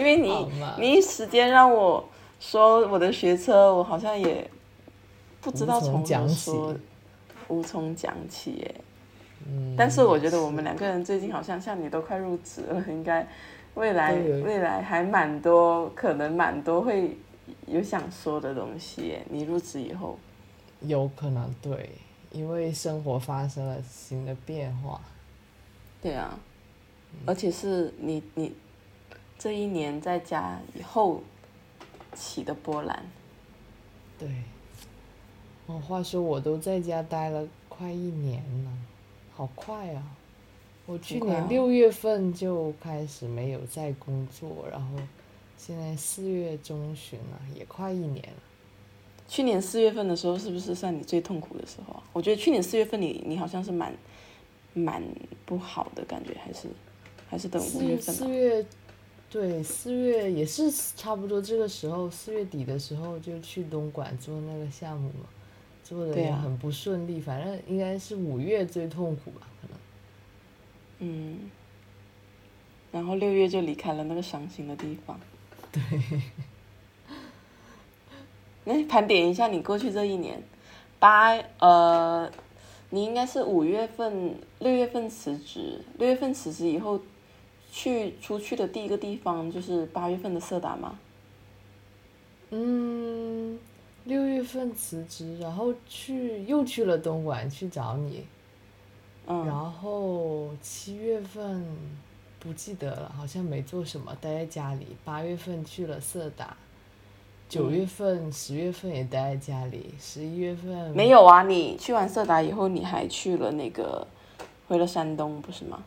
因为你你一时间让我说我的学车，我好像也不知道无从何说，无从讲起耶。嗯，但是我觉得我们两个人最近好像像你都快入职了，应该未来未来还蛮多，可能蛮多会有想说的东西耶。你入职以后，有可能对，因为生活发生了新的变化。对啊，嗯而且是你你这一年在家以后起的波澜。对，哦，话说我都在家待了快一年了，好快啊！我去年六月份就开始没有在工作，然后现在四月中旬了，也快一年了。去年四月份的时候，是不是算你最痛苦的时候啊？我觉得去年四月份你你好像是蛮蛮不好的感觉，还是还是等五月月份啊？四月，对，四月也是差不多这个时候，四月底的时候就去东莞做那个项目嘛，做的也很不顺利，反正应该是五月最痛苦吧，可能。嗯，然后六月就离开了那个伤心的地方。对，那盘点一下你过去这一年，八呃，你应该是五月份、六月份辞职，六月份辞职以后，去出去的第一个地方就是八月份的色达吗？嗯，六月份辞职，然后去又去了东莞去找你，嗯，然后七月份不记得了，好像没做什么，待在家里。八月份去了色达，九月份、十月份也待在家里，十一月份没有啊，你去完色达以后，你还去了那个，回了山东，不是吗？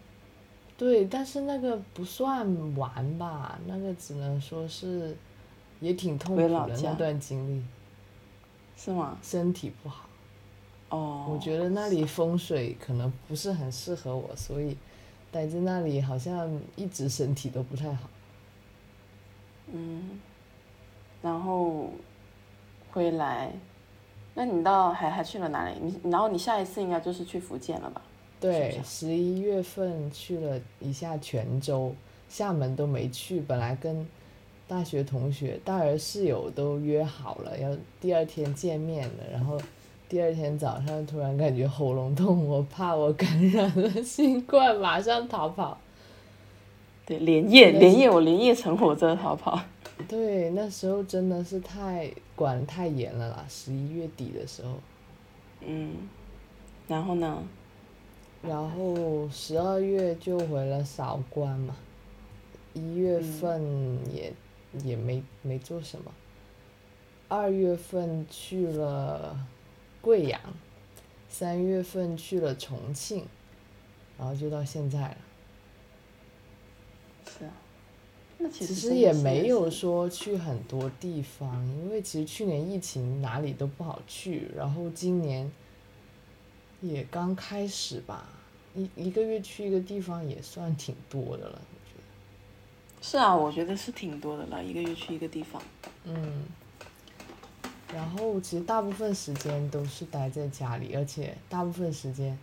对，但是那个不算玩吧，那个只能说是也挺痛苦的那段经历，是吗？身体不好。哦，我觉得那里风水可能不是很适合我，所以待在那里好像一直身体都不太好。嗯，然后回来，那你到还还去了哪里？你然后你下一次应该就是去福建了吧？对，十一月份去了一下泉州，厦门都没去。本来跟大学同学、大学室友都约好了，要第二天见面的，然后第二天早上突然感觉喉咙痛，我怕我感染了新冠，马上逃跑。对，连夜连夜我连夜乘火车逃跑。对，那时候真的是。太管得太严了啦，十一月底的时候。嗯，然后呢？然后十二月就回了韶关嘛，一月份也、也没没做什么，二月份去了贵阳，三月份去了重庆，然后就到现在了。是啊，那其其实实也没有说去很多地方，因为其实去年疫情哪里都不好去，然后今年也刚开始吧，一一个月去一个地方也算挺多的了，我觉得。是啊，我觉得是挺多的了，一个月去一个地方。嗯，然后其实大部分时间都是待在家里，而且大部分时间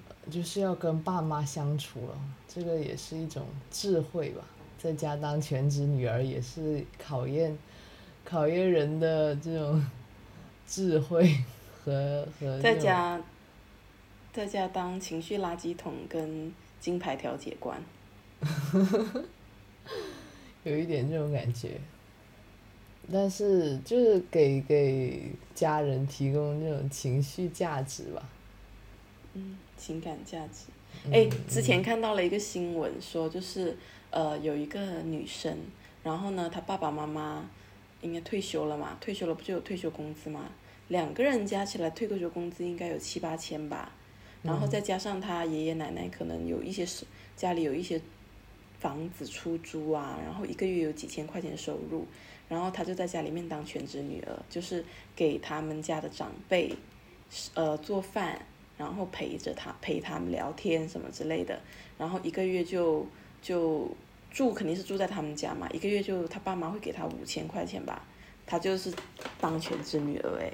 呃就是要跟爸妈相处了，这个也是一种智慧吧。在家当全职女儿也是考验考验人的这种 智慧和和在家，在家当情绪垃圾桶跟金牌调解官。有一点这种感觉，但是就是给给家人提供这种情绪价值吧。嗯，情感价值。嗯哎、之前看到了一个新闻，说就是呃有一个女生，然后呢，她爸爸妈妈应该退休了嘛，退休了不就有退休工资嘛？两个人加起来退休工资应该有七八千吧，然后再加上他爷爷奶奶可能有一些是家里有一些房子出租啊，然后一个月有几千块钱收入，然后他就在家里面当全职女儿，就是给他们家的长辈呃做饭。然后陪着他陪他们聊天什么之类的，然后一个月就就住肯定是住在他们家嘛，一个月就他爸妈会给他五千块钱吧，他就是当全职女儿哎，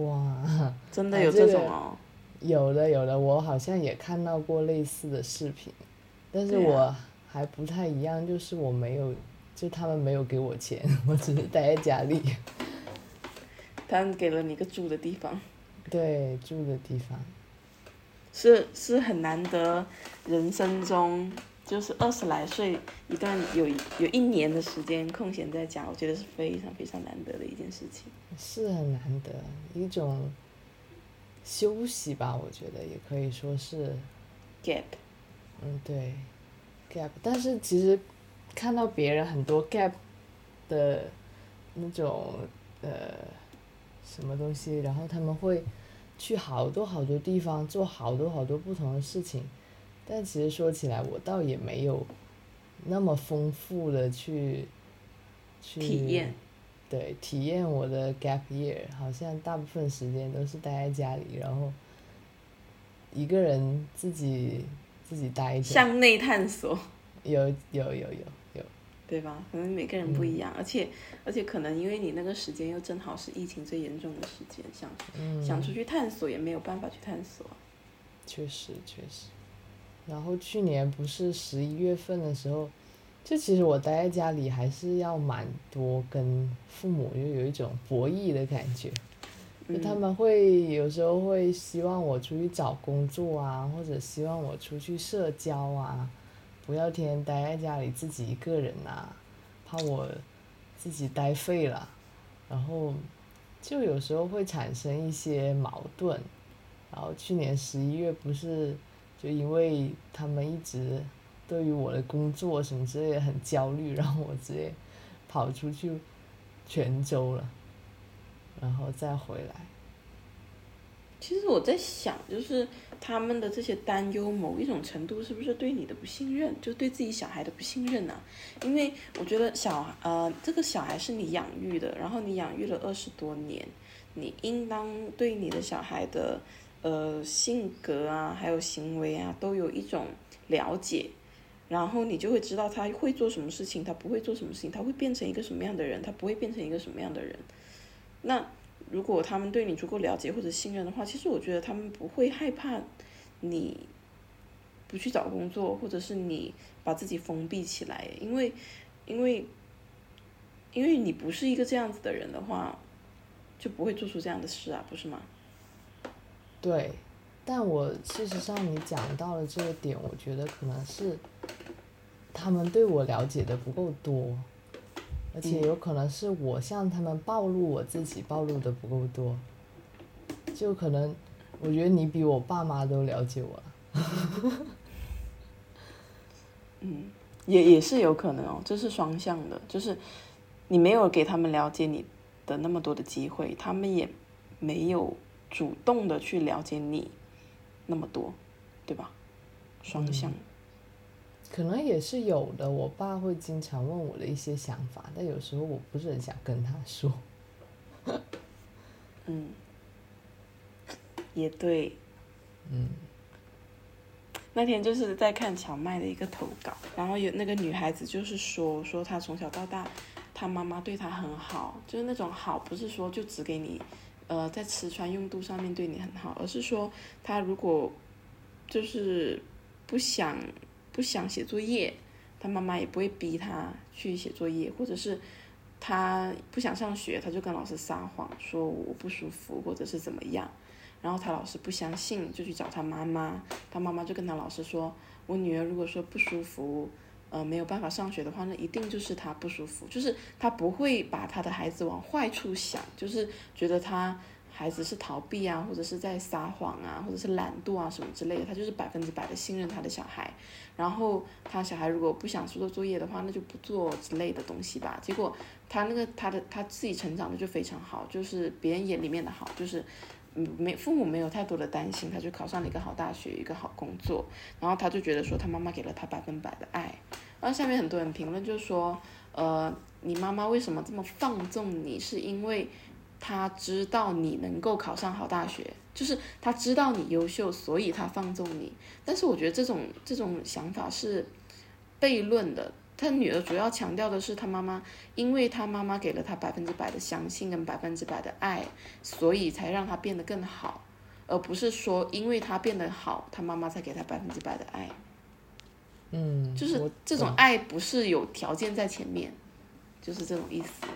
哇，真的有这种哦，有的有的，我好像也看到过类似的视频，但是我啊还不太一样，就是我没有，就他们没有给我钱，我只是待在家里。他们给了你一个住的地方。对，住的地方。是是很难得，人生中就是二十来岁一段有有一年的时间空闲在家，我觉得是非常非常难得的一件事情。是很难得，一种休息吧，我觉得也可以说是 gap。嗯，对，gap。但是其实看到别人很多 gap 的那种呃什么东西，然后他们会。去好多好多地方做好多好多不同的事情，但其实说起来，我倒也没有那么丰富的去去体验，对体验我的 gap year，好像大部分时间都是待在家里，然后一个人自己自己待着，向内探索，有有有有有。对吧？可能每个人不一样，而且而且可能因为你那个时间又正好是疫情最严重的时间，想想出去探索也没有办法去探索。确实确实。然后去年不是十一月份的时候，就其实我待在家里还是要蛮多跟父母又有一种博弈的感觉，就他们会有时候会希望我出去找工作啊，或者希望我出去社交啊。不要天天待在家里自己一个人啊，怕我自己待废了，然后就有时候会产生一些矛盾。然后去年十一月不是就因为他们一直对于我的工作什么之类的很焦虑，然后我直接跑出去泉州了，然后再回来。其实我在想，就是他们的这些担忧，某一种程度是不是对你的不信任，就对自己小孩的不信任呢？因为我觉得小呃，这个小孩是你养育的，然后你养育了二十多年，你应当对你的小孩的呃性格啊，还有行为啊，都有一种了解，然后你就会知道他会做什么事情，他不会做什么事情，他会变成一个什么样的人，他不会变成一个什么样的人，那。如果他们对你足够了解或者信任的话，其实我觉得他们不会害怕你不去找工作，或者是你把自己封闭起来，因为因为因为你不是一个这样子的人的话，就不会做出这样的事啊，不是吗？对，但我事实上你讲到了这个点，我觉得可能是他们对我了解的不够多。而且有可能是我向他们暴露我自己暴露的不够多，就可能我觉得你比我爸妈都了解我。嗯，也也是有可能哦，这是双向的，就是你没有给他们了解你的那么多的机会，他们也没有主动的去了解你那么多，对吧？双向。可能也是有的，我爸会经常问我的一些想法，但有时候我不是很想跟他说。嗯，也对。嗯。那天就是在看荞麦的一个投稿，然后有那个女孩子就是说，说她从小到大，她妈妈对她很好，就是那种好，不是说就只给你，呃，在吃穿用度上面对你很好，而是说他如果就是不想。不想写作业，他妈妈也不会逼他去写作业，或者是他不想上学，他就跟老师撒谎说我不舒服，或者是怎么样，然后他老师不相信，就去找他妈妈，他妈妈就跟他老师说，我女儿如果说不舒服，呃没有办法上学的话，那一定就是他不舒服，就是他不会把他的孩子往坏处想，就是觉得他。孩子是逃避啊，或者是在撒谎啊，或者是懒惰啊什么之类的，他就是百分之百的信任他的小孩。然后他小孩如果不想做作业的话，那就不做之类的东西吧。结果他那个他的他自己成长的就非常好，就是别人眼里面的好，就是没父母没有太多的担心，他就考上了一个好大学，一个好工作。然后他就觉得说他妈妈给了他百分百的爱。然后下面很多人评论就说，呃，你妈妈为什么这么放纵你？是因为。他知道你能够考上好大学，就是他知道你优秀，所以他放纵你。但是我觉得这种这种想法是悖论的。他女儿主要强调的是他妈妈，因为他妈妈给了他百分之百的相信跟百分之百的爱，所以才让他变得更好，而不是说因为他变得好，他妈妈才给他百分之百的爱。嗯，就是这种爱不是有条件在前面，就是这种意思。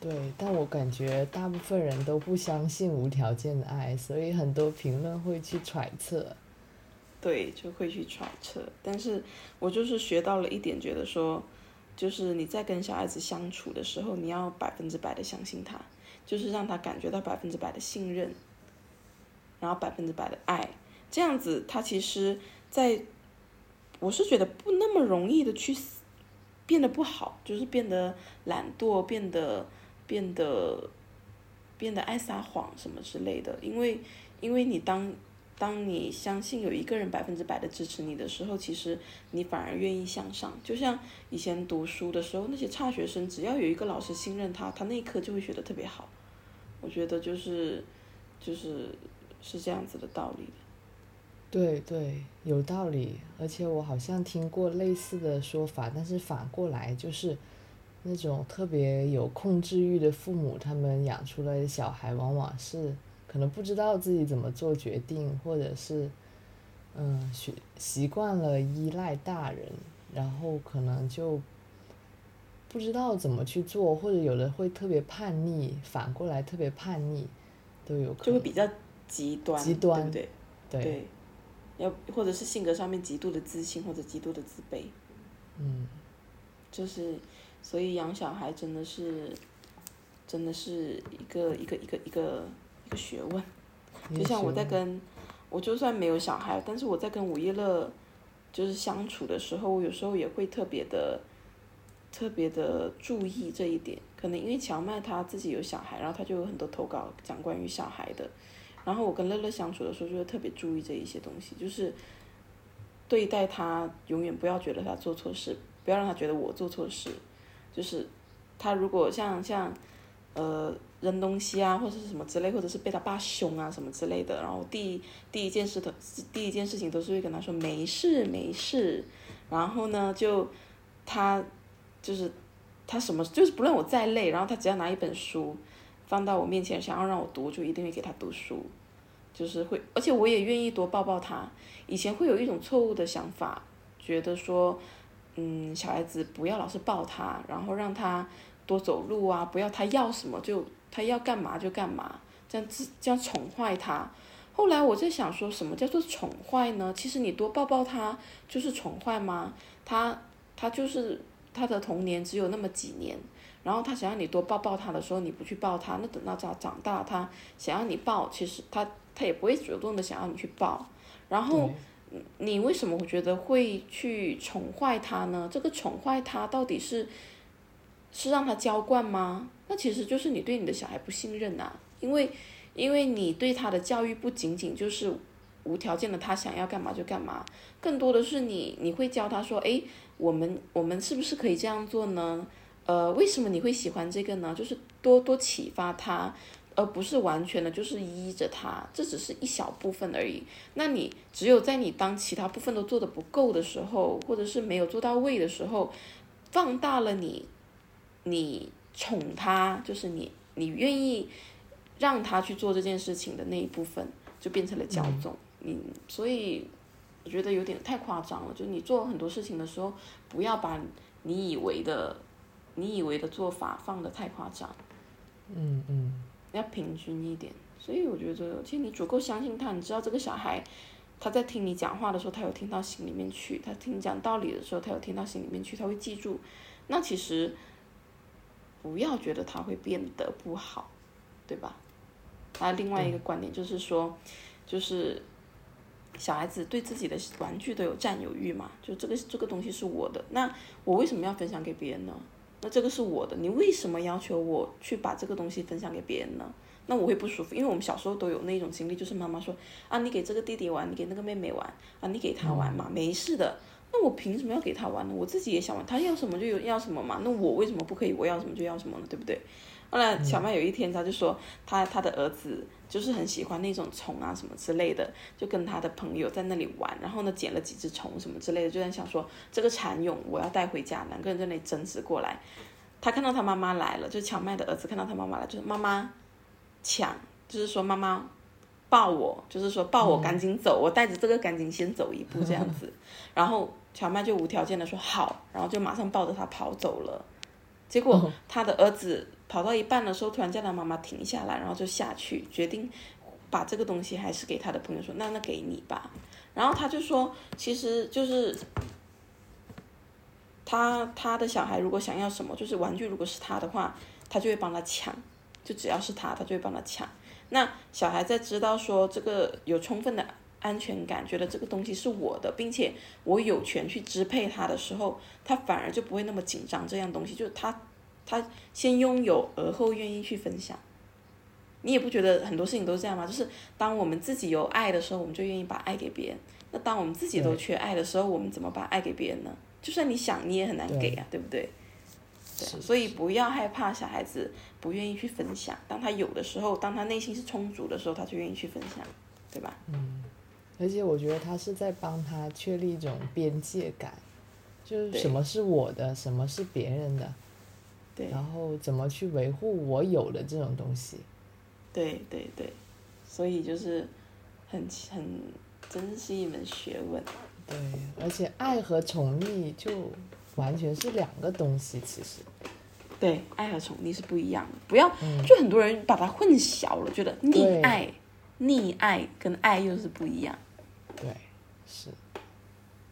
对，但我感觉大部分人都不相信无条件的爱，所以很多评论会去揣测。对，就会去揣测。但是我就是学到了一点，觉得说，就是你在跟小孩子相处的时候，你要百分之百的相信他，就是让他感觉到百分之百的信任，然后百分之百的爱，这样子他其实在，我是觉得不那么容易的去变得不好，就是变得懒惰，变得变得变得爱撒谎什么之类的，因为因为你当。当你相信有一个人百分之百的支持你的时候，其实你反而愿意向上。就像以前读书的时候，那些差学生，只要有一个老师信任他，他那一科就会学得特别好。我觉得就是就是是这样子的道理。对对，有道理。而且我好像听过类似的说法，但是反过来就是那种特别有控制欲的父母，他们养出来的小孩往往是。可能不知道自己怎么做决定，或者是，嗯，习习惯了依赖大人，然后可能就不知道怎么去做，或者有的会特别叛逆，反过来特别叛逆，都有可能。就会比较极端，极端，对对？对，要或者是性格上面极度的自信，或者极度的自卑。嗯。就是，所以养小孩真的是，真的是一个一个一个一个。个学问，就像我在跟，我就算没有小孩，但是我在跟吴一乐，就是相处的时候，我有时候也会特别的，特别的注意这一点。可能因为乔麦他自己有小孩，然后他就有很多投稿讲关于小孩的，然后我跟乐乐相处的时候，就会特别注意这一些东西，就是对待他永远不要觉得他做错事，不要让他觉得我做错事，就是他如果像像，呃。扔东西啊，或者是什么之类，或者是被他爸凶啊什么之类的，然后第一第一件事的第一件事情都是会跟他说没事没事，然后呢就他就是他什么就是不论我再累，然后他只要拿一本书放到我面前想要让我读，就一定会给他读书，就是会，而且我也愿意多抱抱他。以前会有一种错误的想法，觉得说嗯小孩子不要老是抱他，然后让他多走路啊，不要他要什么就。他要干嘛就干嘛，这样子这样宠坏他。后来我在想，说什么叫做宠坏呢？其实你多抱抱他就是宠坏吗？他他就是他的童年只有那么几年，然后他想要你多抱抱他的时候，你不去抱他，那等到他长大，他想要你抱，其实他他也不会主动的想要你去抱。然后你为什么我觉得会去宠坏他呢？这个宠坏他到底是？是让他娇惯吗？那其实就是你对你的小孩不信任呐，因为，因为你对他的教育不仅仅就是无条件的他想要干嘛就干嘛，更多的是你你会教他说，哎，我们我们是不是可以这样做呢？呃，为什么你会喜欢这个呢？就是多多启发他，而不是完全的就是依着他，这只是一小部分而已。那你只有在你当其他部分都做的不够的时候，或者是没有做到位的时候，放大了你。你宠他，就是你，你愿意让他去做这件事情的那一部分，就变成了骄纵。嗯，所以我觉得有点太夸张了。就是你做很多事情的时候，不要把你以为的、你以为的做法放得太夸张。嗯嗯。要平均一点。所以我觉得，其实你足够相信他，你知道这个小孩他在听你讲话的时候，他有听到心里面去；他听你讲道理的时候，他有听到心里面去，他会记住。那其实。不要觉得他会变得不好，对吧？还有另外一个观点就是说，就是小孩子对自己的玩具都有占有欲嘛，就这个这个东西是我的，那我为什么要分享给别人呢？那这个是我的，你为什么要求我去把这个东西分享给别人呢？那我会不舒服，因为我们小时候都有那种经历，就是妈妈说啊，你给这个弟弟玩，你给那个妹妹玩，啊，你给他玩嘛，没事的。那我凭什么要给他玩呢？我自己也想玩，他要什么就有要什么嘛。那我为什么不可以？我要什么就要什么呢？对不对？后来小麦有一天他就说，他他的儿子就是很喜欢那种虫啊什么之类的，就跟他的朋友在那里玩，然后呢捡了几只虫什么之类的，就在想说这个蚕蛹我要带回家，两个人在那里争执过来。他看到他妈妈来了，就小麦的儿子看到他妈妈来，就是妈妈抢，就是说妈妈抱我，就是说抱我赶紧走，我带着这个赶紧先走一步这样子，然后。小麦就无条件的说好，然后就马上抱着他跑走了。结果他的儿子跑到一半的时候，突然叫他妈妈停下来，然后就下去决定把这个东西还是给他的朋友说，那那给你吧。然后他就说，其实就是他他的小孩如果想要什么，就是玩具如果是他的话，他就会帮他抢，就只要是他，他就会帮他抢。那小孩在知道说这个有充分的安全感，觉得这个东西是我的，并且我有权去支配它的时候，他反而就不会那么紧张。这样东西就是他他先拥有，而后愿意去分享。你也不觉得很多事情都是这样吗？就是当我们自己有爱的时候，我们就愿意把爱给别人。那当我们自己都缺爱的时候，我们怎么把爱给别人呢？就算你想，你也很难给啊，对不对？对，所以不要害怕小孩子不愿意去分享。当他有的时候，当他内心是充足的时候，他就愿意去分享，对吧？嗯，而且我觉得他是在帮他确立一种边界感，就是什么是我的，什么是别人的，对，然后怎么去维护我有的这种东西。对对对，所以就是很很真是一门学问。对，而且爱和宠溺就完全是两个东西，其实。对，爱和宠溺是不一样的，不要就很多人把它混淆了，觉得溺爱、溺爱跟爱又是不一样。对，是。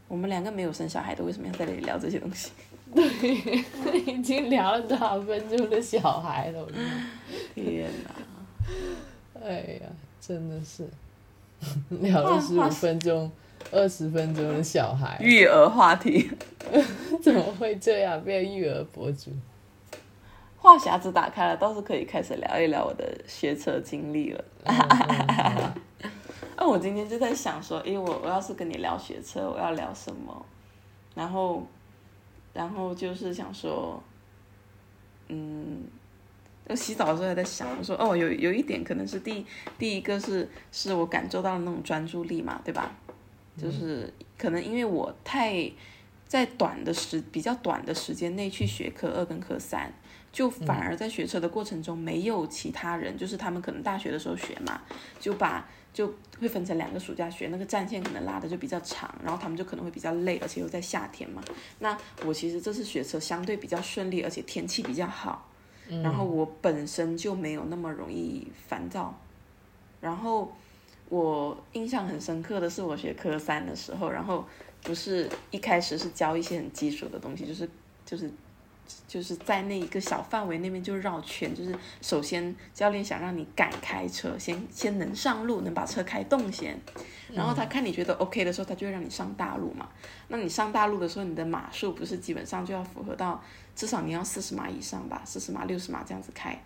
我们两个没有生小孩的，为什么要在这里聊这些东西？对，已经聊了多少分钟的小孩了？天哪！哎呀，真的是聊了十五分钟、二十分钟的小孩育儿话题，怎么会这样变育儿博主？话匣子打开了，倒是可以开始聊一聊我的学车经历了。那我今天就在想说，诶，我我要是跟你聊学车，我要聊什么？然后，然后就是想说，嗯。我洗澡的时候还在想，我说哦，有有一点可能是第第一个是是我感受到的那种专注力嘛，对吧？就是可能因为我太在短的时比较短的时间内去学科二跟科三，就反而在学车的过程中没有其他人，就是他们可能大学的时候学嘛，就把就会分成两个暑假学，那个战线可能拉的就比较长，然后他们就可能会比较累，而且又在夏天嘛。那我其实这次学车相对比较顺利，而且天气比较好。然后我本身就没有那么容易烦躁，然后我印象很深刻的是我学科三的时候，然后不是一开始是教一些很基础的东西，就是就是就是在那一个小范围那边就绕圈，就是首先教练想让你敢开车，先先能上路，能把车开动先，然后他看你觉得 OK 的时候，他就会让你上大路嘛。那你上大路的时候，你的码数不是基本上就要符合到。至少你要四十码以上吧，四十码、六十码这样子开，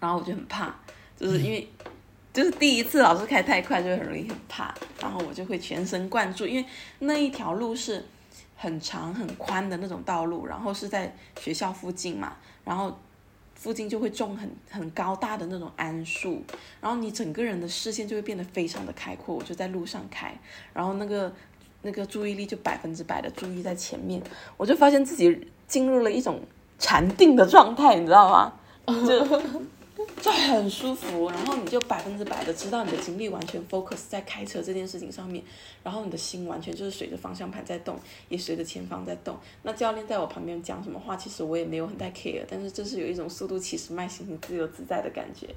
然后我就很怕，就是因为就是第一次老是开太快，就很容易很怕，然后我就会全神贯注，因为那一条路是很长很宽的那种道路，然后是在学校附近嘛，然后附近就会种很很高大的那种桉树，然后你整个人的视线就会变得非常的开阔，我就在路上开，然后那个那个注意力就百分之百的注意在前面，我就发现自己。进入了一种禅定的状态，你知道吗？就 就很舒服，然后你就百分之百的知道你的精力完全 focus 在开车这件事情上面，然后你的心完全就是随着方向盘在动，也随着前方在动。那教练在我旁边讲什么话，其实我也没有很太 care，但是就是有一种速度其实慢，心情自由自在的感觉。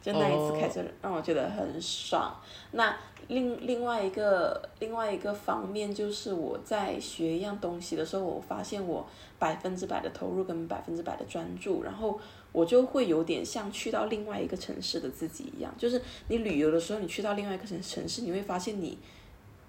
就那一次开车让我觉得很爽。那另另外一个另外一个方面就是我在学一样东西的时候，我发现我百分之百的投入跟百分之百的专注，然后我就会有点像去到另外一个城市的自己一样。就是你旅游的时候，你去到另外一个城城市，你会发现你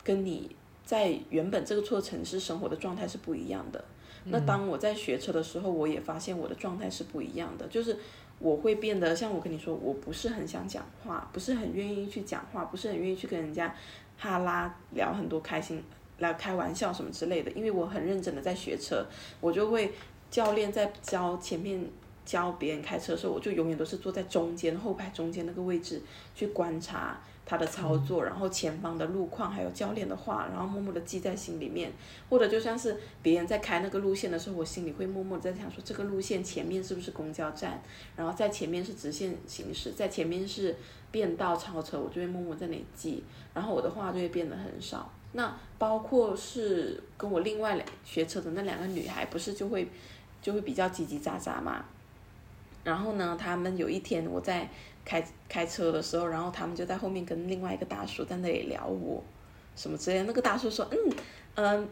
跟你在原本这个错城市生活的状态是不一样的。那当我在学车的时候，我也发现我的状态是不一样的，就是。我会变得像我跟你说，我不是很想讲话，不是很愿意去讲话，不是很愿意去跟人家哈拉聊很多开心，来开玩笑什么之类的。因为我很认真的在学车，我就会教练在教前面教别人开车的时候，我就永远都是坐在中间后排中间那个位置去观察。他的操作，然后前方的路况，还有教练的话，然后默默的记在心里面，或者就像是别人在开那个路线的时候，我心里会默默在想说，这个路线前面是不是公交站，然后在前面是直线行驶，在前面是变道超车，我就会默默在那里记，然后我的话就会变得很少，那包括是跟我另外两学车的那两个女孩，不是就会就会比较叽叽喳喳嘛。然后呢，他们有一天我在开开车的时候，然后他们就在后面跟另外一个大叔在那里聊我什么之类的。那个大叔说：“嗯嗯。”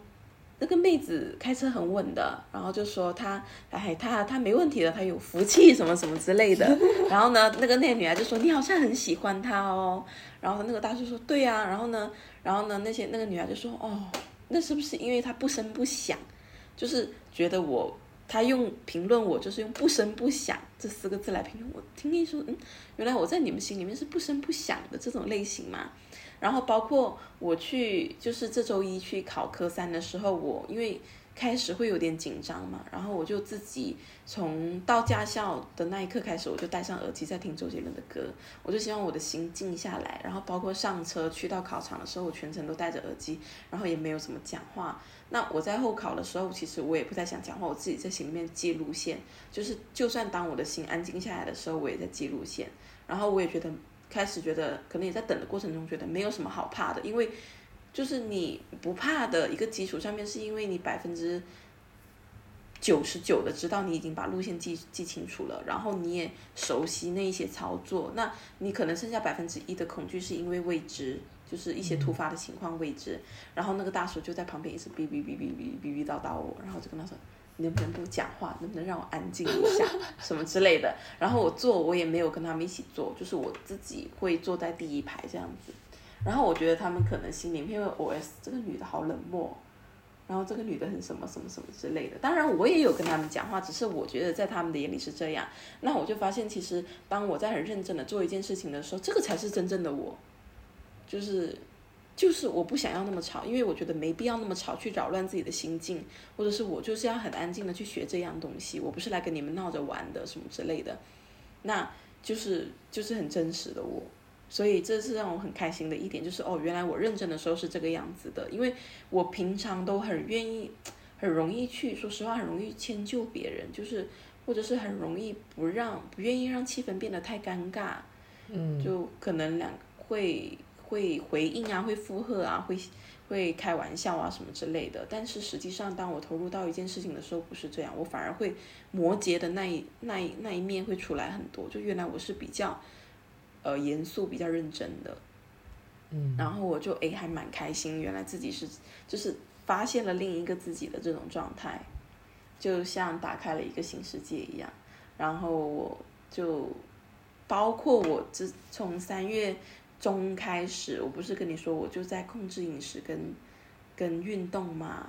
那个妹子开车很稳的，然后就说她，哎，她她没问题的，她有福气什么什么之类的。然后呢，那个那个女孩就说你好像很喜欢她哦。然后那个大叔说对呀。然后呢，然后呢那些那个女孩就说哦，那是不是因为她不声不响，就是觉得我，他用评论我就是用不声不响这四个字来评论我，听你说，嗯，原来我在你们心里面是不声不响的这种类型嘛。然后包括我去，就是这周一去考科三的时候，我因为开始会有点紧张嘛，然后我就自己从到驾校的那一刻开始，我就戴上耳机在听周杰伦的歌，我就希望我的心静下来。然后包括上车去到考场的时候，我全程都戴着耳机，然后也没有怎么讲话。那我在候考的时候，其实我也不太想讲话，我自己在心里面记路线，就是就算当我的心安静下来的时候，我也在记路线。然后我也觉得。开始觉得可能也在等的过程中觉得没有什么好怕的，因为就是你不怕的一个基础上面，是因为你百分之九十九的知道你已经把路线记记清楚了，然后你也熟悉那一些操作，那你可能剩下百分之一的恐惧是因为未知，就是一些突发的情况未知，然后那个大叔就在旁边一直哔哔哔哔哔哔哔叨叨我，然后就跟他说。你能不能不讲话？能不能让我安静一下？什么之类的。然后我坐，我也没有跟他们一起坐，就是我自己会坐在第一排这样子。然后我觉得他们可能心里面会 OS 这个女的好冷漠，然后这个女的很什么什么什么之类的。当然我也有跟他们讲话，只是我觉得在他们的眼里是这样。那我就发现，其实当我在很认真的做一件事情的时候，这个才是真正的我，就是。就是我不想要那么吵，因为我觉得没必要那么吵去扰乱自己的心境，或者是我就是要很安静的去学这样东西，我不是来跟你们闹着玩的什么之类的，那就是就是很真实的我，所以这是让我很开心的一点，就是哦，原来我认真的时候是这个样子的，因为我平常都很愿意，很容易去说实话，很容易迁就别人，就是或者是很容易不让不愿意让气氛变得太尴尬，嗯，就可能两会。会回应啊，会附和啊，会会开玩笑啊什么之类的。但是实际上，当我投入到一件事情的时候，不是这样，我反而会摩羯的那一那一那一面会出来很多。就原来我是比较呃严肃、比较认真的。嗯。然后我就诶还蛮开心，原来自己是就是发现了另一个自己的这种状态，就像打开了一个新世界一样。然后我就包括我自从三月。中开始，我不是跟你说我就在控制饮食跟跟运动嘛？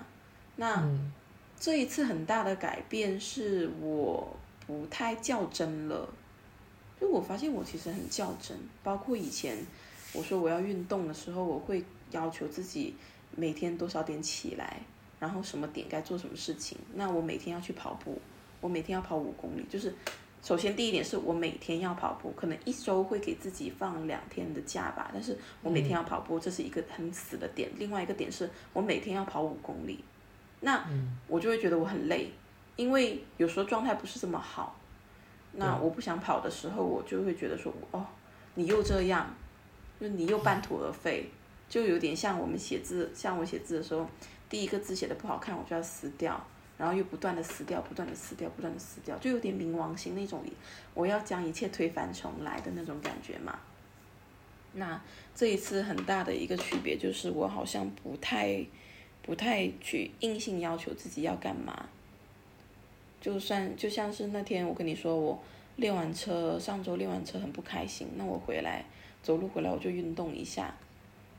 那这一次很大的改变是我不太较真了，就我发现我其实很较真，包括以前我说我要运动的时候，我会要求自己每天多少点起来，然后什么点该做什么事情。那我每天要去跑步，我每天要跑五公里，就是。首先，第一点是我每天要跑步，可能一周会给自己放两天的假吧，但是我每天要跑步，这是一个很死的点。另外一个点是我每天要跑五公里，那我就会觉得我很累，因为有时候状态不是这么好。那我不想跑的时候，我就会觉得说，哦，你又这样，就你又半途而废，就有点像我们写字，像我写字的时候，第一个字写的不好看，我就要撕掉。然后又不断的撕掉，不断的撕掉，不断的撕掉，就有点冥王星那种，我要将一切推翻重来的那种感觉嘛。那这一次很大的一个区别就是，我好像不太，不太去硬性要求自己要干嘛。就算就像是那天我跟你说，我练完车，上周练完车很不开心，那我回来走路回来我就运动一下。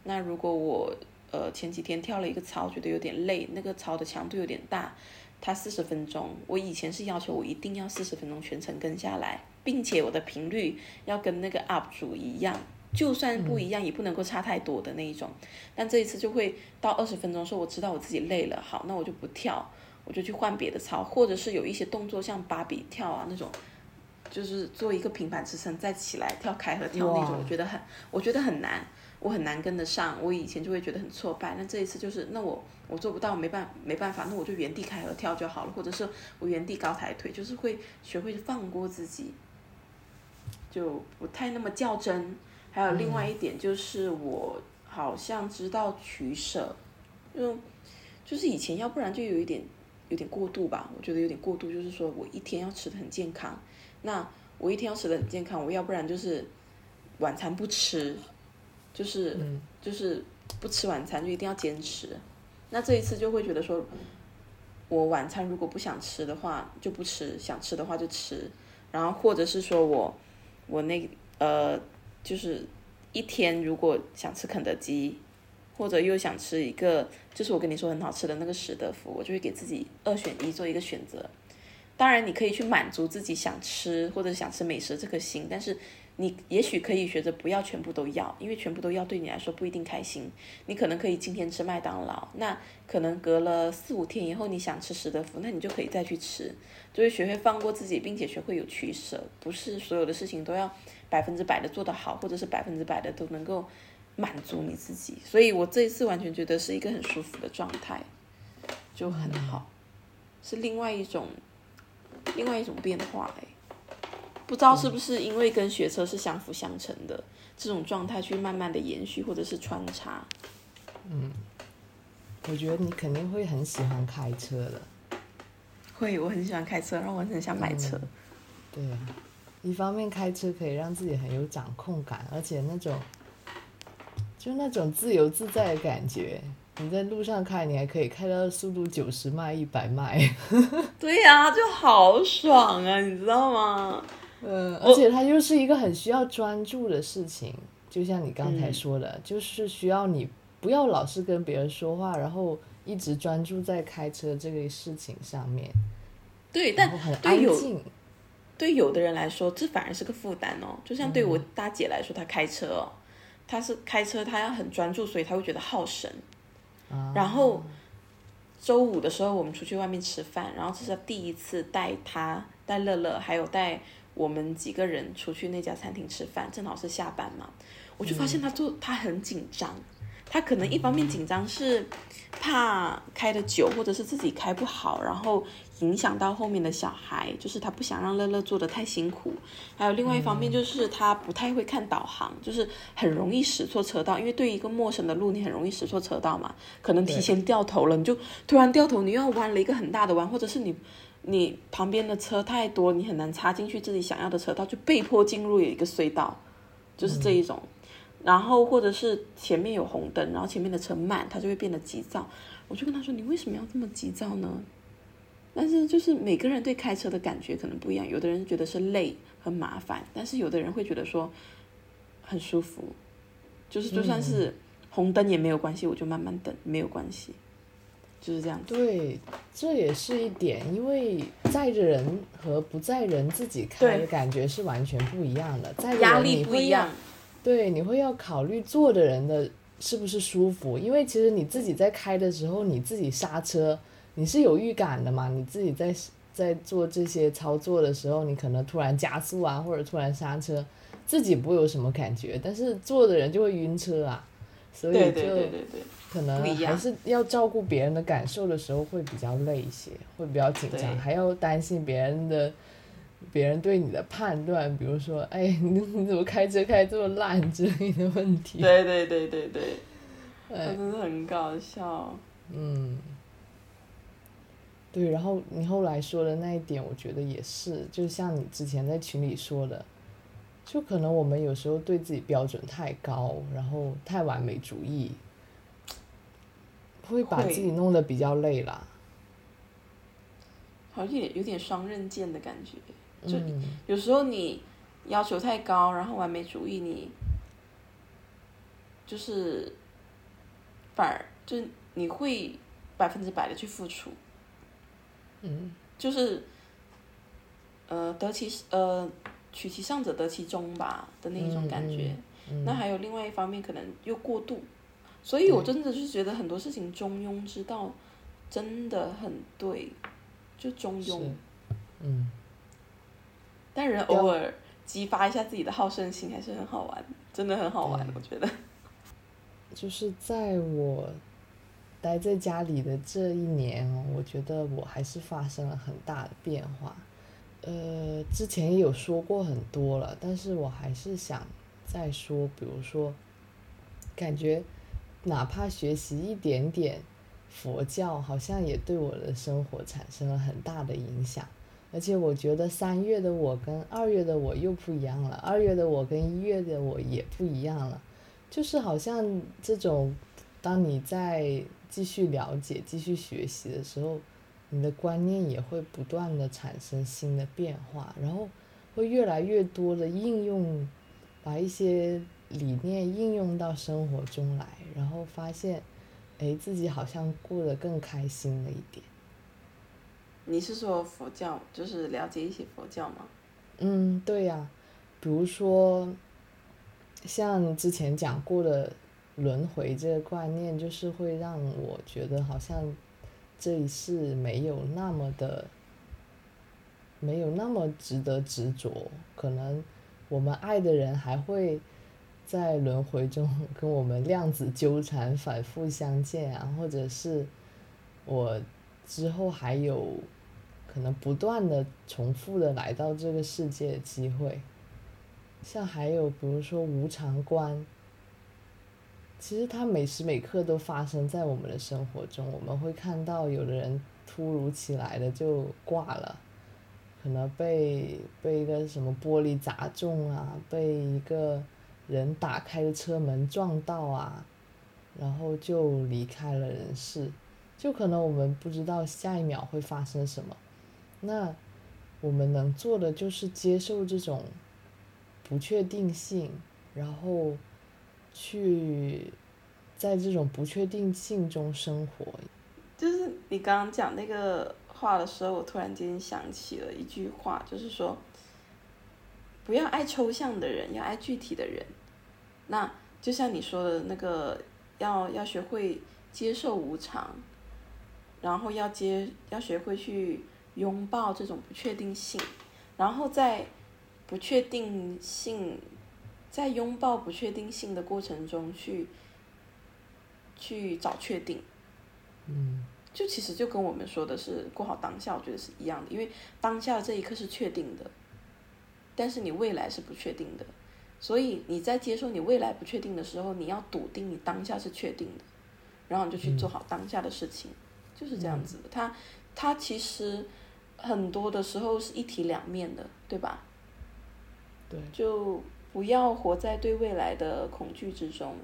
那如果我呃前几天跳了一个操，觉得有点累，那个操的强度有点大。他四十分钟，我以前是要求我一定要四十分钟全程跟下来，并且我的频率要跟那个 UP 主一样，就算不一样也不能够差太多的那一种。但这一次就会到二十分钟，说我知道我自己累了，好，那我就不跳，我就去换别的操，或者是有一些动作像芭比跳啊那种，就是做一个平板支撑再起来跳开合跳那种，我觉得很，我觉得很难。我很难跟得上，我以前就会觉得很挫败，那这一次就是那我我做不到，没办没办法，那我就原地开合跳就好了，或者是我原地高抬腿，就是会学会放过自己，就不太那么较真。还有另外一点就是我好像知道取舍，就就是以前要不然就有一点有点过度吧，我觉得有点过度，就是说我一天要吃的很健康，那我一天要吃的很健康，我要不然就是晚餐不吃，就是、就是不吃晚餐就一定要坚持，那这一次就会觉得说，我晚餐如果不想吃的话就不吃，想吃的话就吃，然后或者是说我我那呃就是一天如果想吃肯德基，或者又想吃一个就是我跟你说很好吃的那个史德福，我就会给自己二选一做一个选择。当然，你可以去满足自己想吃或者想吃美食这颗心，但是你也许可以学着不要全部都要，因为全部都要对你来说不一定开心。你可能可以今天吃麦当劳，那可能隔了四五天以后你想吃史德福，那你就可以再去吃，就会学会放过自己，并且学会有取舍，不是所有的事情都要百分之百的做得好，或者是百分之百的都能够满足你自己。所以我这一次完全觉得是一个很舒服的状态，就很好，是另外一种。另外一种变化哎，不知道是不是因为跟学车是相辅相成的这种状态去慢慢的延续或者是穿插。嗯我觉得你肯定会很喜欢开车的。会，我很喜欢开车，然后我很想买车。对啊，一方面开车可以让自己很有掌控感，而且那种就那种自由自在的感觉。你在路上开，你还可以开到速度九十迈、一百迈。对呀、就好爽啊，你知道吗？嗯，而且它又是一个很需要专注的事情，就像你刚才说的，就是需要你不要老是跟别人说话，然后一直专注在开车这个事情上面，对，但很安静。对有的人来说，这反而是个负担哦。就像对我大姐来说，她开车哦，她是开车，他要很专注，所以他会觉得耗神。啊。然后周五的时候，我们出去外面吃饭，然后这是第一次带他、带乐乐，还有带我们几个人出去那家餐厅吃饭，正好是下班嘛，我就发现他做他很紧张，他可能一方面紧张是怕开的久，或者是自己开不好，然后影响到后面的小孩，就是他不想让乐乐做的太辛苦。还有另外一方面就是他不太会看导航，就是很容易驶错车道，因为对于一个陌生的路，你很容易驶错车道嘛，可能提前掉头了，你就突然掉头，你又要弯了一个很大的弯，或者是你。你旁边的车太多，你很难插进去自己想要的车道，就被迫进入有一个隧道，就是这一种。然后或者是前面有红灯，然后前面的车慢，他就会变得急躁。我就跟他说：“你为什么要这么急躁呢？”但是就是每个人对开车的感觉可能不一样，有的人觉得是累很麻烦，但是有的人会觉得说很舒服，就是就算是红灯也没有关系，我就慢慢等，没有关系，就是这样。对，这也是一点，因为载着人和不载人自己开的感觉是完全不一样的。载着人压力不一样，对，你会要考虑坐的人的是不是舒服，因为其实你自己在开的时候，你自己刹车，你是有预感的嘛？你自己在在做这些操作的时候，你可能突然加速啊，或者突然刹车，自己不会有什么感觉，但是坐的人就会晕车啊，所以就。可能还是要照顾别人的感受的时候会比较累一些，会比较紧张，还要担心别人的。别人对你的判断，比如说，哎，你你怎么开车开这么烂之类的问题。对对对对对，哎真的很搞笑。嗯，对，然后你后来说的那一点，我觉得也是，就像你之前在群里说的，就可能我们有时候对自己标准太高，然后太完美主义，会把自己弄得比较累啦。好像有点有点双刃剑的感觉。就嗯，有时候你要求太高，然后完美主义，你就是反而就你会百分之百的去付出，嗯，就是呃得其呃取其上者得其中吧的那一种感觉。嗯那还有另外一方面，可能又过度，所以我真的就是觉得很多事情中庸之道真的很对，就中庸。嗯，但人偶尔激发一下自己的好胜心，还是很好玩，真的很好玩，我觉得。就是在我待在家里的这一年哦，我觉得我还是发生了很大的变化。呃，之前也有说过很多了，但是我还是想再说，比如说，感觉哪怕学习一点点佛教，好像也对我的生活产生了很大的影响。而且我觉得三月的我跟二月的我又不一样了，二月的我跟一月的我也不一样了，就是好像这种，当你在继续了解、继续学习的时候，你的观念也会不断的产生新的变化，然后会越来越多的应用，把一些理念应用到生活中来，然后发现，哎，自己好像过得更开心了一点。你是说佛教，就是了解一些佛教吗？嗯，对呀，比如说，像之前讲过的轮回这个观念，就是会让我觉得好像这一世没有那么的，没有那么值得执着。可能我们爱的人还会在轮回中 跟我们量子纠缠，反复相见啊，或者是我之后还有。可能不断的重复的来到这个世界的机会，像还有比如说无常观，其实它每时每刻都发生在我们的生活中。我们会看到有的人突如其来的就挂了，可能被被一个什么玻璃砸中啊，被一个人打开的车门撞到啊，然后就离开了人世，就可能我们不知道下一秒会发生什么。那我们能做的就是接受这种不确定性，然后去在这种不确定性中生活。就是你刚刚讲那个话的时候，我突然间想起了一句话，就是说，不要爱抽象的人，要爱具体的人。那就像你说的那个，要要学会接受无常，然后要接要学会去。拥抱这种不确定性，然后在不确定性，在拥抱不确定性的过程中去去找确定。嗯，就其实就跟我们说的是过好当下，我觉得是一样的，因为当下这一刻是确定的，但是你未来是不确定的，所以你在接受你未来不确定的时候，你要笃定你当下是确定的，然后你就去做好当下的事情，就是这样子。的。他他其实。很多的时候是一体两面的，对吧？对。就不要活在对未来的恐惧之中。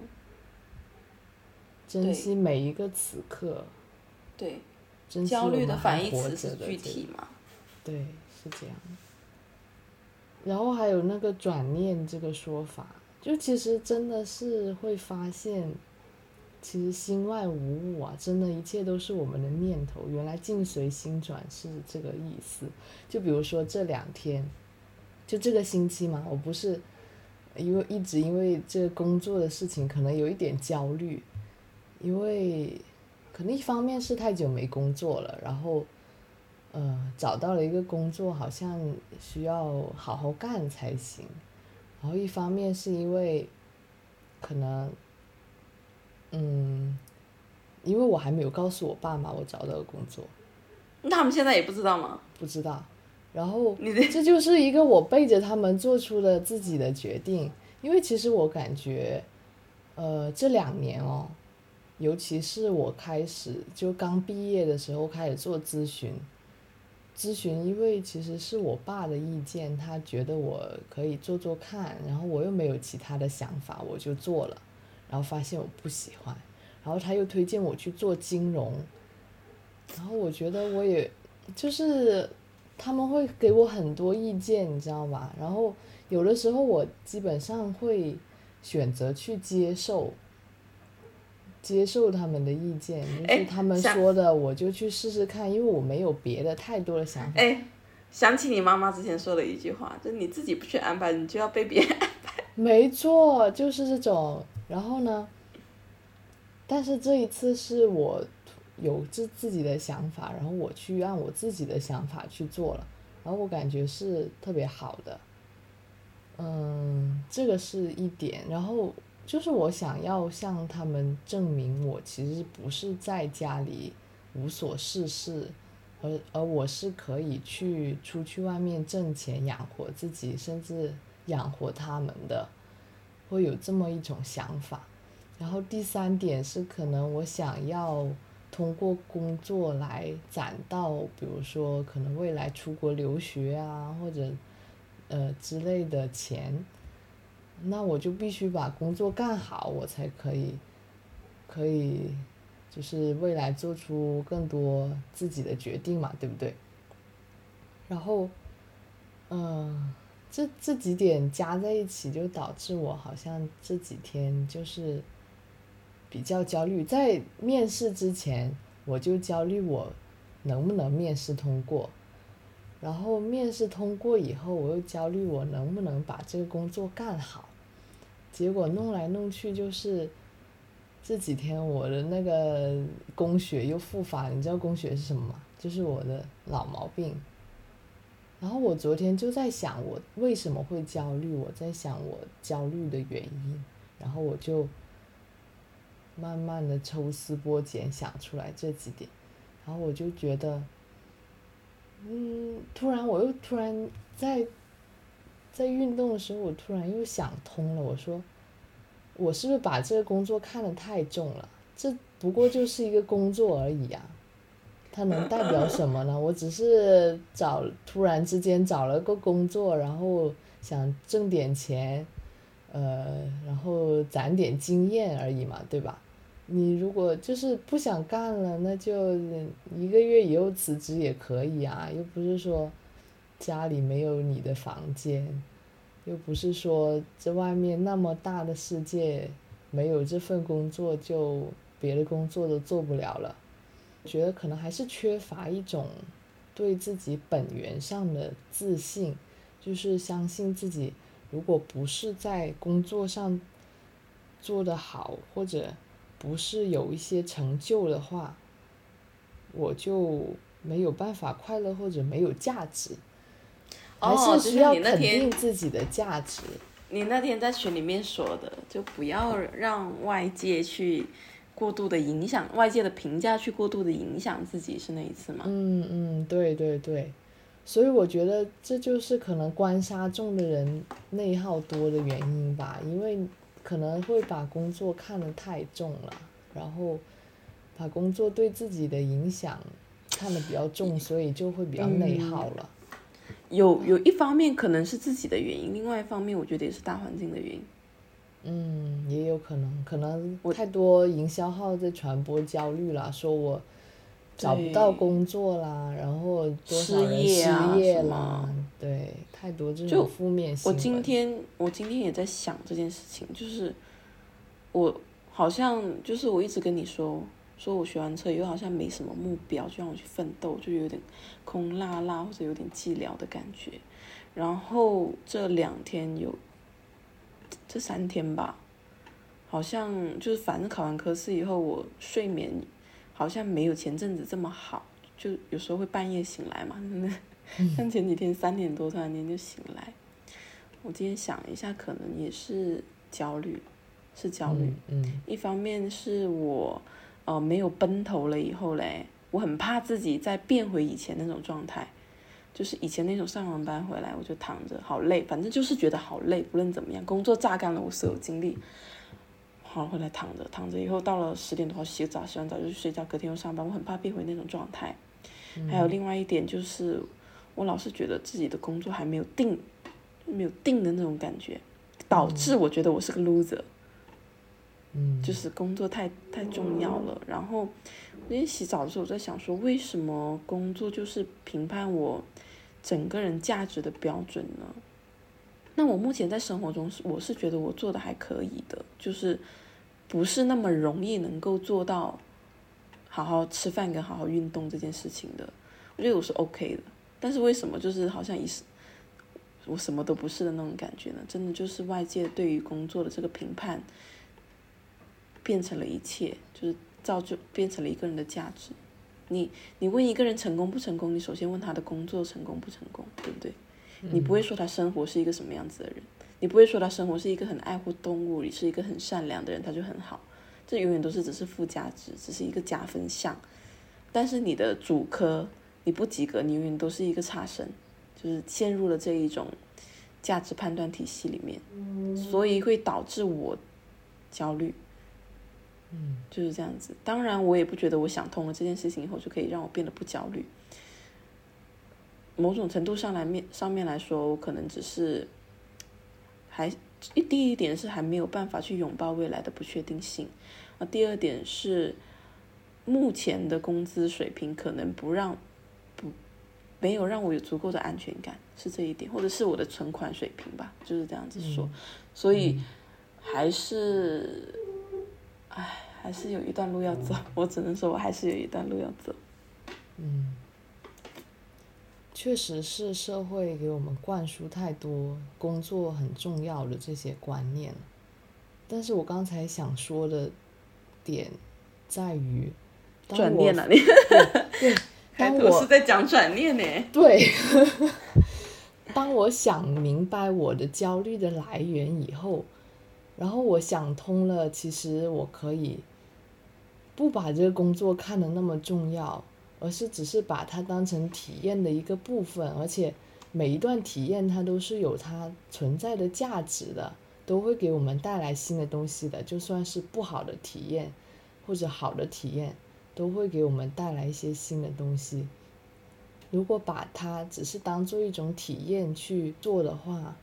珍惜每一个此刻。对。焦虑的反义词是具体嘛？对，是这样。然后还有那个转念这个说法，就其实真的是会发现。其实心外无物啊，真的，一切都是我们的念头。原来境随心转是这个意思。就比如说这两天，就这个星期嘛，我不是因为一直因为这工作的事情，可能有一点焦虑，因为可能一方面是太久没工作了，然后呃找到了一个工作，好像需要好好干才行。然后一方面是因为可能。嗯，因为我还没有告诉我爸妈我找到了工作，那他们现在也不知道吗？不知道，然后这就是一个我背着他们做出了自己的决定，因为其实我感觉，呃，这两年哦，尤其是我开始就刚毕业的时候开始做咨询，咨询，因为其实是我爸的意见，他觉得我可以做做看，然后我又没有其他的想法，我就做了。然后发现我不喜欢，然后他又推荐我去做金融，然后我觉得我也，就是他们会给我很多意见，你知道吧？然后有的时候我基本上会选择去接受，接受他们的意见，就是他们说的，我就去试试看，因为我没有别的太多的想法。哎，想起你妈妈之前说的一句话，就你自己不去安排，你就要被别人安排。没错，就是这种。然后呢？但是这一次是我有自自己的想法，然后我去按我自己的想法去做了，然后我感觉是特别好的。嗯，这个是一点。然后就是我想要向他们证明，我其实不是在家里无所事事，而而我是可以去出去外面挣钱养活自己，甚至养活他们的。会有这么一种想法，然后第三点是可能我想要通过工作来攒到，比如说可能未来出国留学啊，或者呃之类的钱，那我就必须把工作干好，我才可以可以就是未来做出更多自己的决定嘛，对不对？然后，嗯。这这几点加在一起，就导致我好像这几天就是比较焦虑。在面试之前，我就焦虑我能不能面试通过；然后面试通过以后，我又焦虑我能不能把这个工作干好。结果弄来弄去，就是这几天我的那个宫血又复发。你知道宫血是什么吗？就是我的老毛病。然后我昨天就在想，我为什么会焦虑？我在想我焦虑的原因，然后我就慢慢的抽丝剥茧想出来这几点，然后我就觉得，嗯，突然我又突然在在运动的时候，我突然又想通了。我说，我是不是把这个工作看得太重了？这不过就是一个工作而已呀。它能代表什么呢？我只是找突然之间找了个工作，然后想挣点钱，呃，然后攒点经验而已嘛，对吧？你如果就是不想干了，那就一个月以后辞职也可以啊，又不是说家里没有你的房间，又不是说这外面那么大的世界没有这份工作就别的工作都做不了了。觉得可能还是缺乏一种对自己本源上的自信，就是相信自己，如果不是在工作上做得好，或者不是有一些成就的话，我就没有办法快乐或者没有价值，还是需要肯定自己的价值。你那天在群里面说的，就不要让外界去。过度的影响外界的评价，去过度的影响自己，是那一次吗？嗯嗯，对对对，所以我觉得这就是可能官杀重的人内耗多的原因吧，因为可能会把工作看得太重了，然后把工作对自己的影响看得比较重，所以就会比较内耗了。有有一方面可能是自己的原因，另外一方面我觉得也是大环境的原因。嗯，也有可能，可能太多营销号在传播焦虑了，说我找不到工作啦，然后多少人失业啦，对，太多这种负面新闻。我今天我今天也在想这件事情，就是我好像就是我一直跟你说，说我学完车以后好像没什么目标，就让我去奋斗，就有点空落落或者有点寂寥的感觉。然后这两天有。这三天吧，好像就是反正考完科试以后，我睡眠好像没有前阵子这么好，就有时候会半夜醒来嘛，像前几天三点多突然间就醒来。我今天想一下，可能也是焦虑，是焦虑。嗯。一方面是我呃没有奔头了以后嘞，我很怕自己再变回以前那种状态。就是以前那种上完班回来我就躺着，好累，反正就是觉得好累，不论怎么样，工作榨干了我所有精力。好，回来躺着，躺着以后到了十点多洗澡，洗完澡就去睡觉，隔天又上班，我很怕变回那种状态。还有另外一点就是，我老是觉得自己的工作还没有定，没有定的那种感觉，导致我觉得我是个 loser。就是工作太太重要了，然后我今天洗澡的时候我在想说，为什么工作就是评判我。整个人价值的标准呢？那我目前在生活中是，我是觉得我做的还可以的，就是不是那么容易能够做到好好吃饭跟好好运动这件事情的。我觉得我是 OK 的，但是为什么就是好像一是我什么都不是的那种感觉呢？真的就是外界对于工作的这个评判变成了一切，就是造就变成了一个人的价值。你你问一个人成功不成功，你首先问他的工作成功不成功，对不对？你不会说他生活是一个什么样子的人，你不会说他生活是一个很爱护动物，你是一个很善良的人，他就很好。这永远都是只是附加值，只是一个加分项。但是你的主科你不及格，你永远都是一个差生，就是陷入了这一种价值判断体系里面，所以会导致我焦虑。嗯就是这样子。当然，我也不觉得我想通了这件事情以后就可以让我变得不焦虑。某种程度上来面上面来说，我可能只是还一第一点是还没有办法去拥抱未来的不确定性，啊，第二点是目前的工资水平可能不让不没有让我有足够的安全感，是这一点，或者是我的存款水平吧，就是这样子说，所以还是，唉，还是有一段路要走，我只能说我还是有一段路要走。嗯，确实是社会给我们灌输太多工作很重要的这些观念。但是我刚才想说的点在于，转念了，你对，当我是在讲转念呢。对，当我想明白我的焦虑的来源以后，然后我想通了，其实我可以不把这个工作看得那么重要，而是只是把它当成体验的一个部分，而且每一段体验它都是有它存在的价值的，都会给我们带来新的东西的，就算是不好的体验或者好的体验，都会给我们带来一些新的东西。如果把它只是当做一种体验去做的话，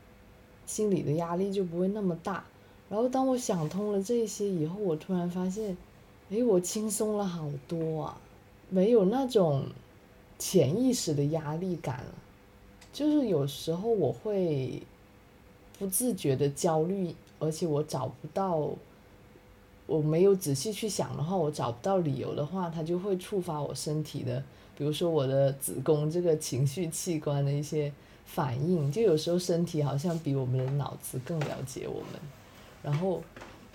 心里的压力就不会那么大。然后当我想通了这些以后，我突然发现，诶，我轻松了好多啊，没有那种潜意识的压力感了。就是有时候我会不自觉的焦虑，而且我找不到，我没有仔细去想的话，我找不到理由的话，它就会触发我身体的，比如说我的子宫这个情绪器官的一些反应。就有时候身体好像比我们的脑子更了解我们，然后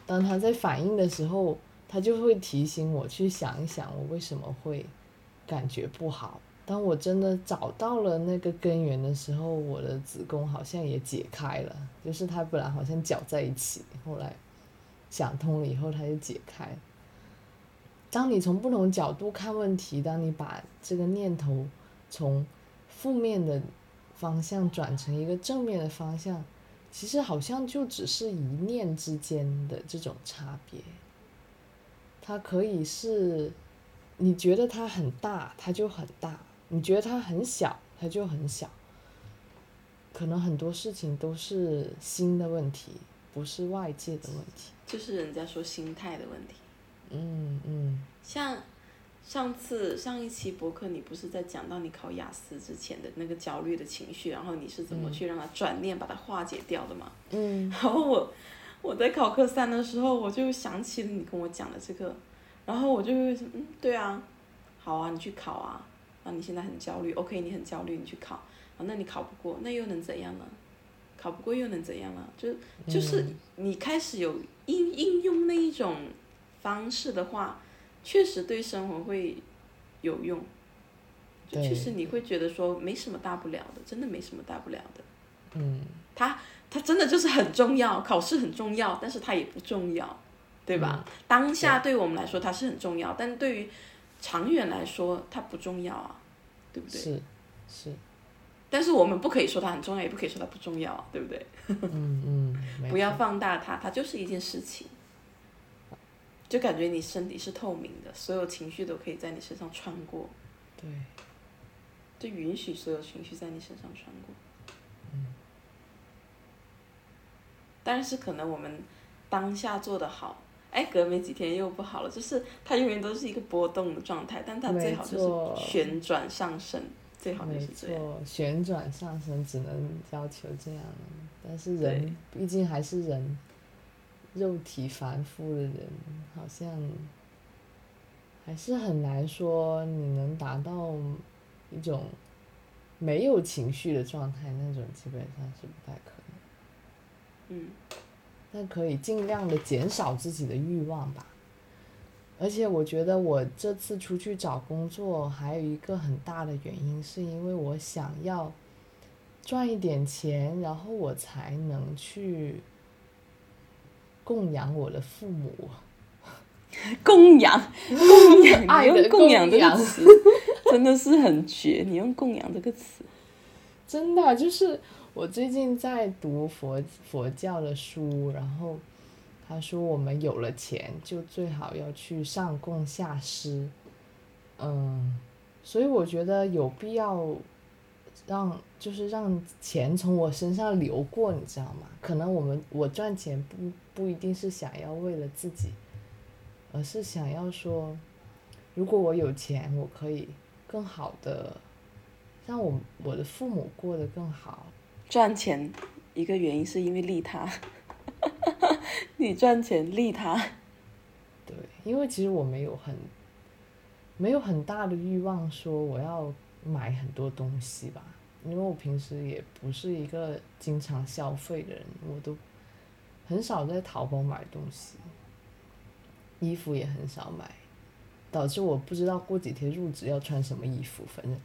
当它在反应的时候，他就会提醒我去想一想，我为什么会感觉不好。当我真的找到了那个根源的时候，我的子宫好像也解开了，就是它本来好像绞在一起，后来想通了以后，它就解开。当你从不同角度看问题，当你把这个念头从负面的方向转成一个正面的方向，其实好像就只是一念之间的这种差别。它可以是，你觉得它很大，它就很大。你觉得它很小，它就很小。可能很多事情都是心的问题，不是外界的问题。就是人家说心态的问题。嗯嗯像上次上一期博客，你不是在讲到你考雅思之前的那个焦虑的情绪，然后你是怎么去让它转念把它化解掉的吗？嗯 然后我我在考科三的时候，我就想起了你跟我讲的这个，然后我就嗯，对啊，好啊，你去考啊，啊，你现在很焦虑，OK，你很焦虑，你去考，啊，那你考不过，那又能怎样呢？考不过又能怎样呢？就就是你开始有应应用那一种方式的话，确实对生活会有用，就确实你会觉得说没什么大不了的，真的没什么大不了的。嗯它它真的就是很重要，考试很重要，但是它也不重要，对吧？当下对我们来说它是很重要，但对于长远来说它不重要啊，对不对？是是，但是我们不可以说它很重要，也不可以说它不重要啊，对不对？嗯嗯，不要放大它，它就是一件事情，就感觉你身体是透明的，所有情绪都可以在你身上穿过，对，就允许所有情绪在你身上穿过。但是可能我们当下做的好，哎，隔没几天又不好了，就是它永远都是一个波动的状态，但它最好就是旋转上升，最好就没是这样。错，旋转上升只能要求这样，但是人毕竟还是人，肉体凡夫的人，好像还是很难说你能达到一种没有情绪的状态，那种基本上是不太可能。嗯，但可以尽量的减少自己的欲望吧。而且我觉得我这次出去找工作，还有一个很大的原因，是因为我想要赚一点钱，然后我才能去供养我的父母。供养，供养，用供养这个词真的是很绝，你用供养这个词。真的就是我最近在读佛佛教的书，然后他说我们有了钱，就最好要去上供下施。嗯，所以我觉得有必要让，就是让钱从我身上流过，你知道吗？可能我们我赚钱不不一定是想要为了自己，而是想要说，如果我有钱，我可以更好的让我我的父母过得更好。赚钱一个原因是因为利他，你赚钱利他。对，因为其实我没有很。没有很大的欲望说我要买很多东西吧，因为我平时也不是一个经常消费的人，我都很少在淘宝买东西，衣服也很少买，导致我不知道过几天入职要穿什么衣服，反正。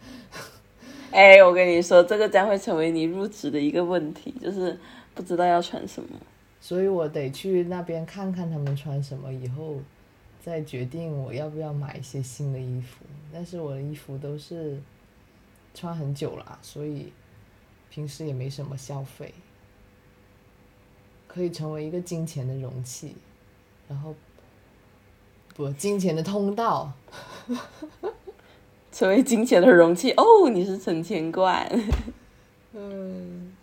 哎，我跟你说，这个将会成为你入职的一个问题，就是不知道要穿什么，所以我得去那边看看他们穿什么，以后。再决定我要不要买一些新的衣服，但是我的衣服都是穿很久了，所以平时也没什么消费，可以成为一个金钱的容器，然后不金钱的通道，成为金钱的容器哦，你是存钱罐，嗯，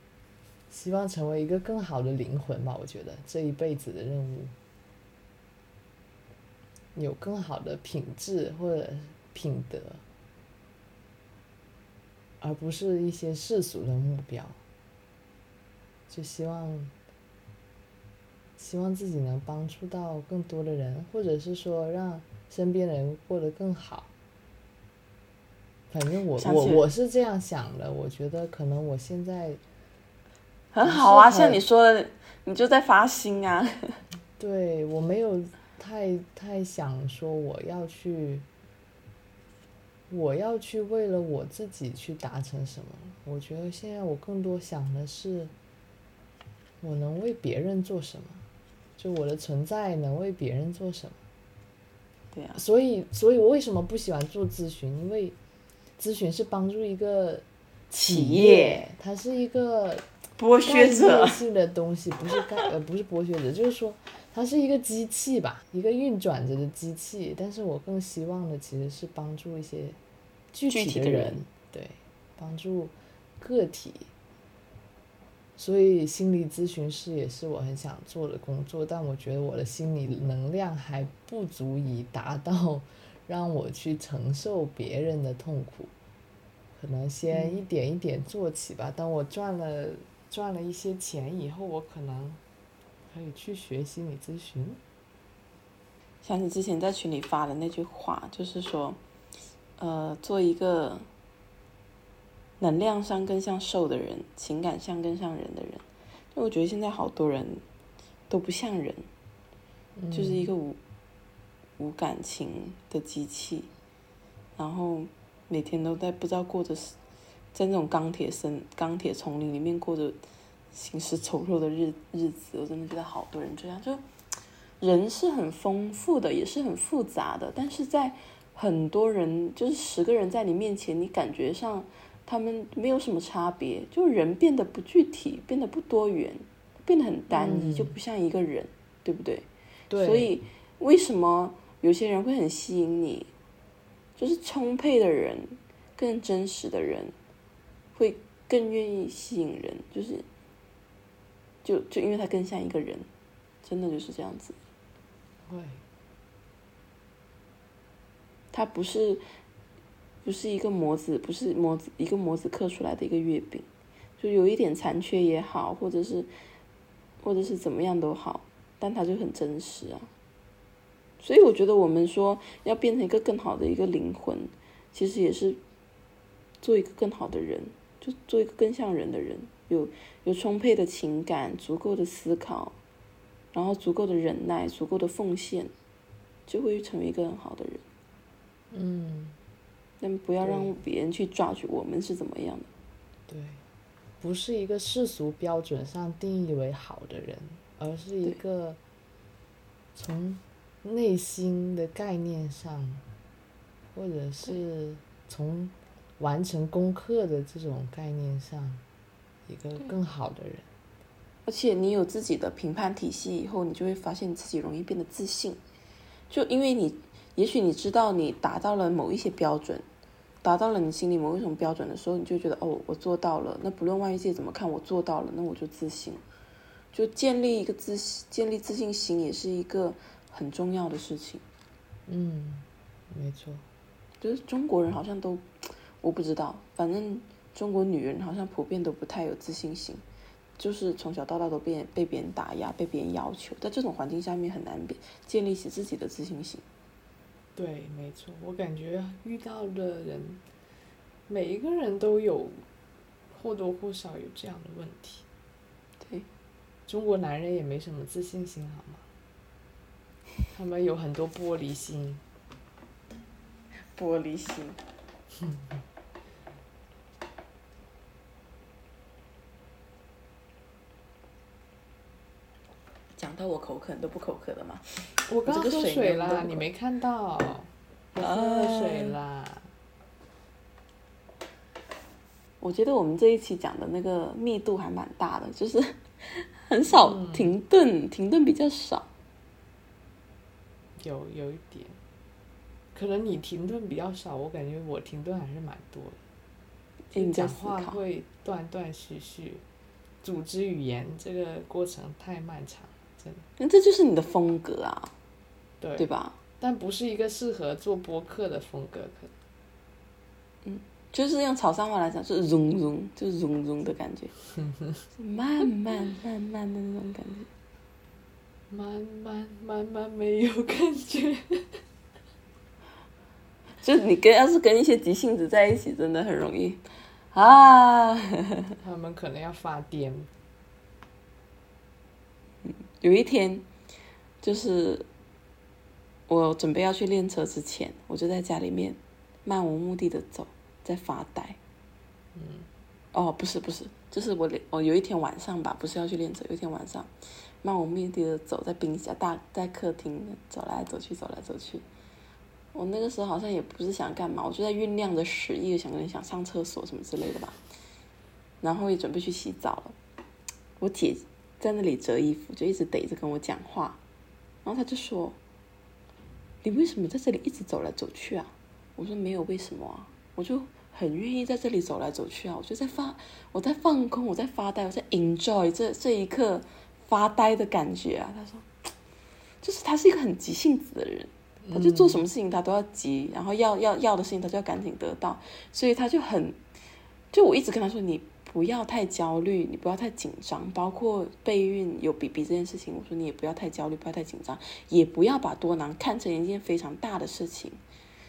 希望成为一个更好的灵魂吧，我觉得这一辈子的任务。有更好的品质或者品德，而不是一些世俗的目标。就希望，希望自己能帮助到更多的人，或者是说让身边人过得更好。反正我我我是这样想的，我觉得可能我现在 很好啊，像你说的，你就在发心啊。对我没有。太太想说我要去，我要去为了我自己去达成什么？我觉得现在我更多想的是，我能为别人做什么？就我的存在能为别人做什么？对呀。所以，所以我为什么不喜欢做咨询？因为咨询是帮助一个企业，它是一个剥削者性的东西，不是干 呃不是剥削者，就是说。它是一个机器吧，一个运转着的机器。但是我更希望的其实是帮助一些具体的人，对，帮助个体。所以心理咨询师也是我很想做的工作，但我觉得我的心理能量还不足以达到让我去承受别人的痛苦。可能先一点一点做起吧。当我赚了赚了一些钱以后，我可能。可以去学心理咨询。想起之前在群里发的那句话，就是说，呃，做一个能量上更像兽的人，情感上更像人的人。就我觉得现在好多人都不像人，就是一个无无感情的机器，然后每天都在不知道过着，在那种钢铁森钢铁丛林里面过着。行尸走肉的日日子，我真的觉得好多人这样。就人是很丰富的，也是很复杂的，但是在很多人，就是十个人在你面前，你感觉上他们没有什么差别，就人变得不具体，变得不多元，变得很单一，就不像一个人，对不对？对。所以为什么有些人会很吸引你？就是充沛的人，更真实的人，会更愿意吸引人，就是。就就因为他更像一个人，真的就是这样子。对。他不是，不是一个模子，不是模子，一个模子刻出来的一个月饼，就有一点残缺也好，或者是，或者是怎么样都好，但他就很真实啊。所以我觉得我们说要变成一个更好的一个灵魂，其实也是做一个更好的人，就做一个更像人的人。有有充沛的情感，足够的思考，然后足够的忍耐，足够的奉献，就会成为一个很好的人。嗯。但不要让别人去抓住我们是怎么样的。对，不是一个世俗标准上定义为好的人，而是一个从内心的概念上，或者是从完成功课的这种概念上。一个更好的人，而且你有自己的评判体系以后，你就会发现自己容易变得自信，就因为你，也许你知道你达到了某一些标准，达到了你心里某一种标准的时候，你就觉得哦，我做到了，那不论外界怎么看，我做到了，那我就自信。就建立一个自建立自信心也是一个很重要的事情。嗯，没错。就是中国人好像都，我不知道，反正中国女人好像普遍都不太有自信心，就是从小到大都被被别人打压，被别人要求，在这种环境下面很难建立起自己的自信心。对，没错，我感觉遇到的人，每一个人都有或多或少有这样的问题。对。中国男人也没什么自信心，好吗？他们有很多玻璃心。玻璃心。讲到我口渴都不口渴了吗？我刚喝水啦，你没看到？我喝水啦。我觉得我们这一期讲的那个密度还蛮大的，就是。很少停顿，停顿比较少。有有一点，可能你停顿比较少，我感觉我停顿还是蛮多的。你讲话会断断续续，组织语言这个过程太漫长，真的。那这就是你的风格啊，对对吧？但不是一个适合做播客的风格，可能。嗯。就是用潮汕话来讲，是融融，就是融融的感觉，慢慢慢慢的那种感觉，慢慢慢慢没有感觉，就你跟要是跟一些急性子在一起，真的很容易啊，他们可能要发癫。有一天，就是我准备要去练车之前，我就在家里面漫无目的的走。在发呆，嗯，哦，不是不是，就是我练，我有一天晚上吧，不是要去练车，有一天晚上，漫无目的的走在冰下大在客厅走来走去走来走去，我那个时候好像也不是想干嘛，我就在酝酿着屎意，想跟想上厕所什么之类的吧，然后也准备去洗澡了，我姐在那里折衣服，就一直逮着跟我讲话，然后她就说：“你为什么在这里一直走来走去啊？”我说：“没有为什么啊。”我就很愿意在这里走来走去啊，我就在发，我在放空，我在发呆，我在 enjoy 这这一刻发呆的感觉啊。他说，就是他是一个很急性子的人，他就做什么事情他都要急，然后要要要的事情他就要赶紧得到，所以他就很，就我一直跟他说，你不要太焦虑，你不要太紧张，包括备孕有 BB 这件事情，我说你也不要太焦虑，不要太紧张，也不要把多囊看成一件非常大的事情。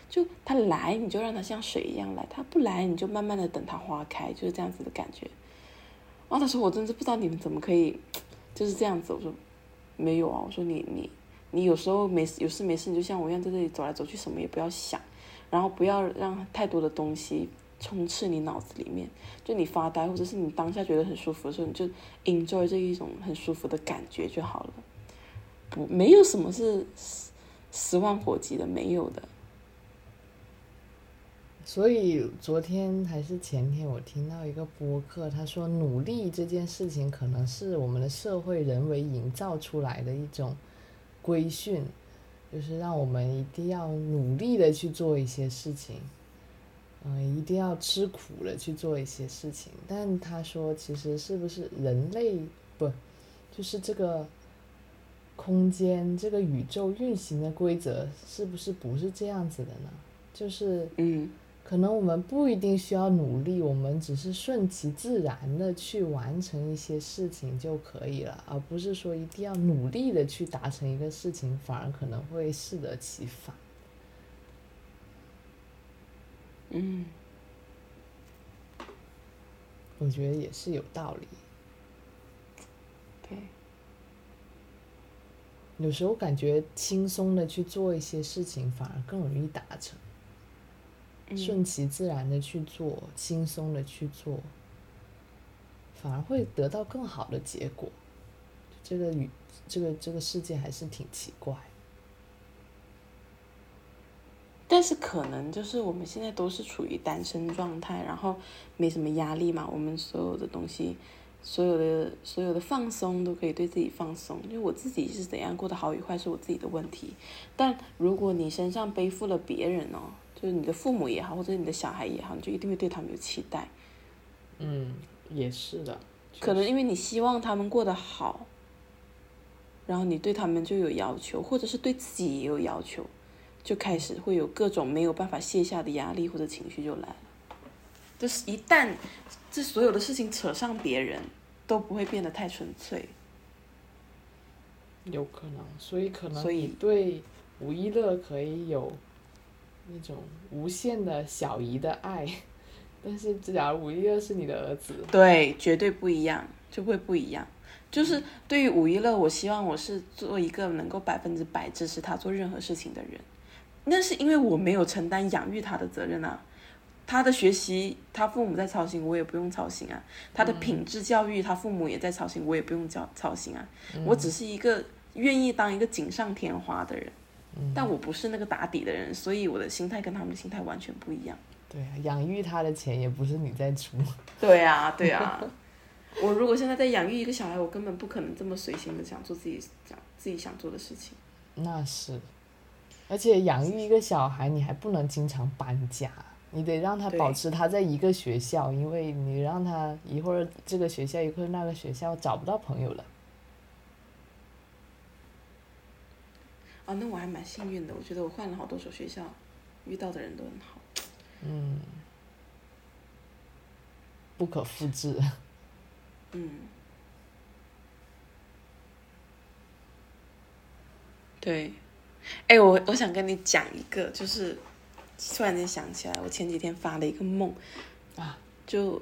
就他来，你就让他像水一样来；他不来，你就慢慢的等他花开，就是这样子的感觉。然后他说：“我真是不知道你们怎么可以就是这样子。”我说：“没有啊。”我说：“你你你有时候没事有事没事，你就像我一样在这里走来走去，什么也不要想，然后不要让太多的东西充斥你脑子里面。就你发呆，或者是你当下觉得很舒服的时候，你就 enjoy 这一种很舒服的感觉就好了。不，没有什么是十万火急的，没有的。”所以昨天还是前天，我听到一个播客，他说努力这件事情可能是我们的社会人为营造出来的一种规训，就是让我们一定要努力的去做一些事情，嗯，一定要吃苦了去做一些事情。但他说，其实是不是人类不，就是这个空间、这个宇宙运行的规则，是不是不是这样子的呢？就是嗯。可能我们不一定需要努力，我们只是顺其自然的去完成一些事情就可以了，而不是说一定要努力的去达成一个事情，反而可能会适得其反。嗯，我觉得也是有道理。对，有时候感觉轻松的去做一些事情，反而更容易达成。顺其自然的去做，轻松的去做，反而会得到更好的结果。这个与这个这个世界还是挺奇怪。但是可能就是我们现在都是处于单身状态，然后没什么压力嘛，我们所有的东西所有的所有的放松都可以对自己放松，因为我自己是怎样过得好与坏是我自己的问题。但如果你身上背负了别人哦，就是你的父母也好，或者你的小孩也好，你就一定会对他们有期待。嗯，也是的。可能因为你希望他们过得好，然后你对他们就有要求，或者是对自己也有要求，就开始会有各种没有办法卸下的压力或者情绪就来了。就是一旦这所有的事情扯上别人，都不会变得太纯粹。有可能，所以可能所以你对吴一乐可以有那种无限的小姨的爱，但是假如五一乐是你的儿子，对，绝对不一样，就会不一样。就是对于五一乐，我希望我是做一个能够百分之百支持他做任何事情的人。那是因为我没有承担养育他的责任啊。他的学习，他父母在操心，我也不用操心啊。他的品质教育，他父母也在操心，我也不用教操心啊。我只是一个愿意当一个锦上添花的人，但我不是那个打底的人，所以我的心态跟他们的心态完全不一样。对啊，养育他的钱也不是你在出，对啊，对啊。我如果现在在养育一个小孩，我根本不可能这么随心的想做自己想自己想做的事情。那是，而且养育一个小孩，你还不能经常搬家，你得让他保持他在一个学校，因为你让他一会儿这个学校一会儿那个学校找不到朋友了。啊，那我还蛮幸运的，我觉得我换了好多所学校，遇到的人都很好。嗯，不可复制。嗯，对，哎，我我想跟你讲一个，就是突然间想起来，我前几天发了一个梦，啊，就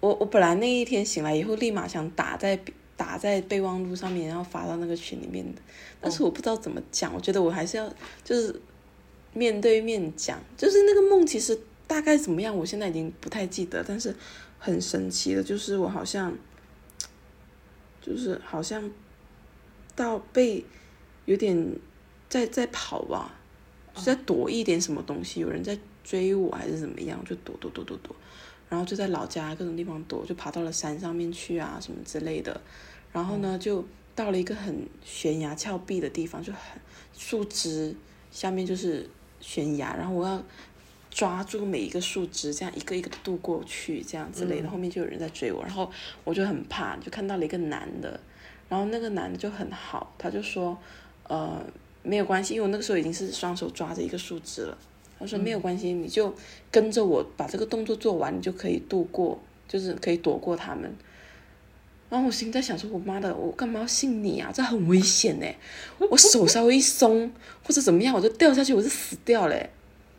我我本来那一天醒来以后，立马想打在打在备忘录上面，然后发到那个群里面的，但是我不知道怎么讲，我觉得我还是要就是面对面讲，就是那个梦其实大概怎么样，我现在已经不太记得，但是很神奇的，就是我好像。就是好像到被有点在在跑吧，就在躲一点什么东西，有人在追我还是怎么样，就躲躲躲躲躲，然后就在老家各种地方躲，就爬到了山上面去啊什么之类的，然后呢就到了一个很悬崖峭壁的地方，就很树枝下面就是悬崖，然后我要抓住每一个树枝，这样一个一个渡过去，这样之类的。后面就有人在追我，然后我就很怕，就看到了一个男的，然后那个男的就很好，他就说，呃，没有关系，因为我那个时候已经是双手抓着一个树枝了。他说没有关系，你就跟着我把这个动作做完，你就可以度过，就是可以躲过他们。然后我心在想说，我妈的，我干嘛要信你啊？这很危险呢！我手稍微一松或者怎么样，我就掉下去，我就死掉嘞。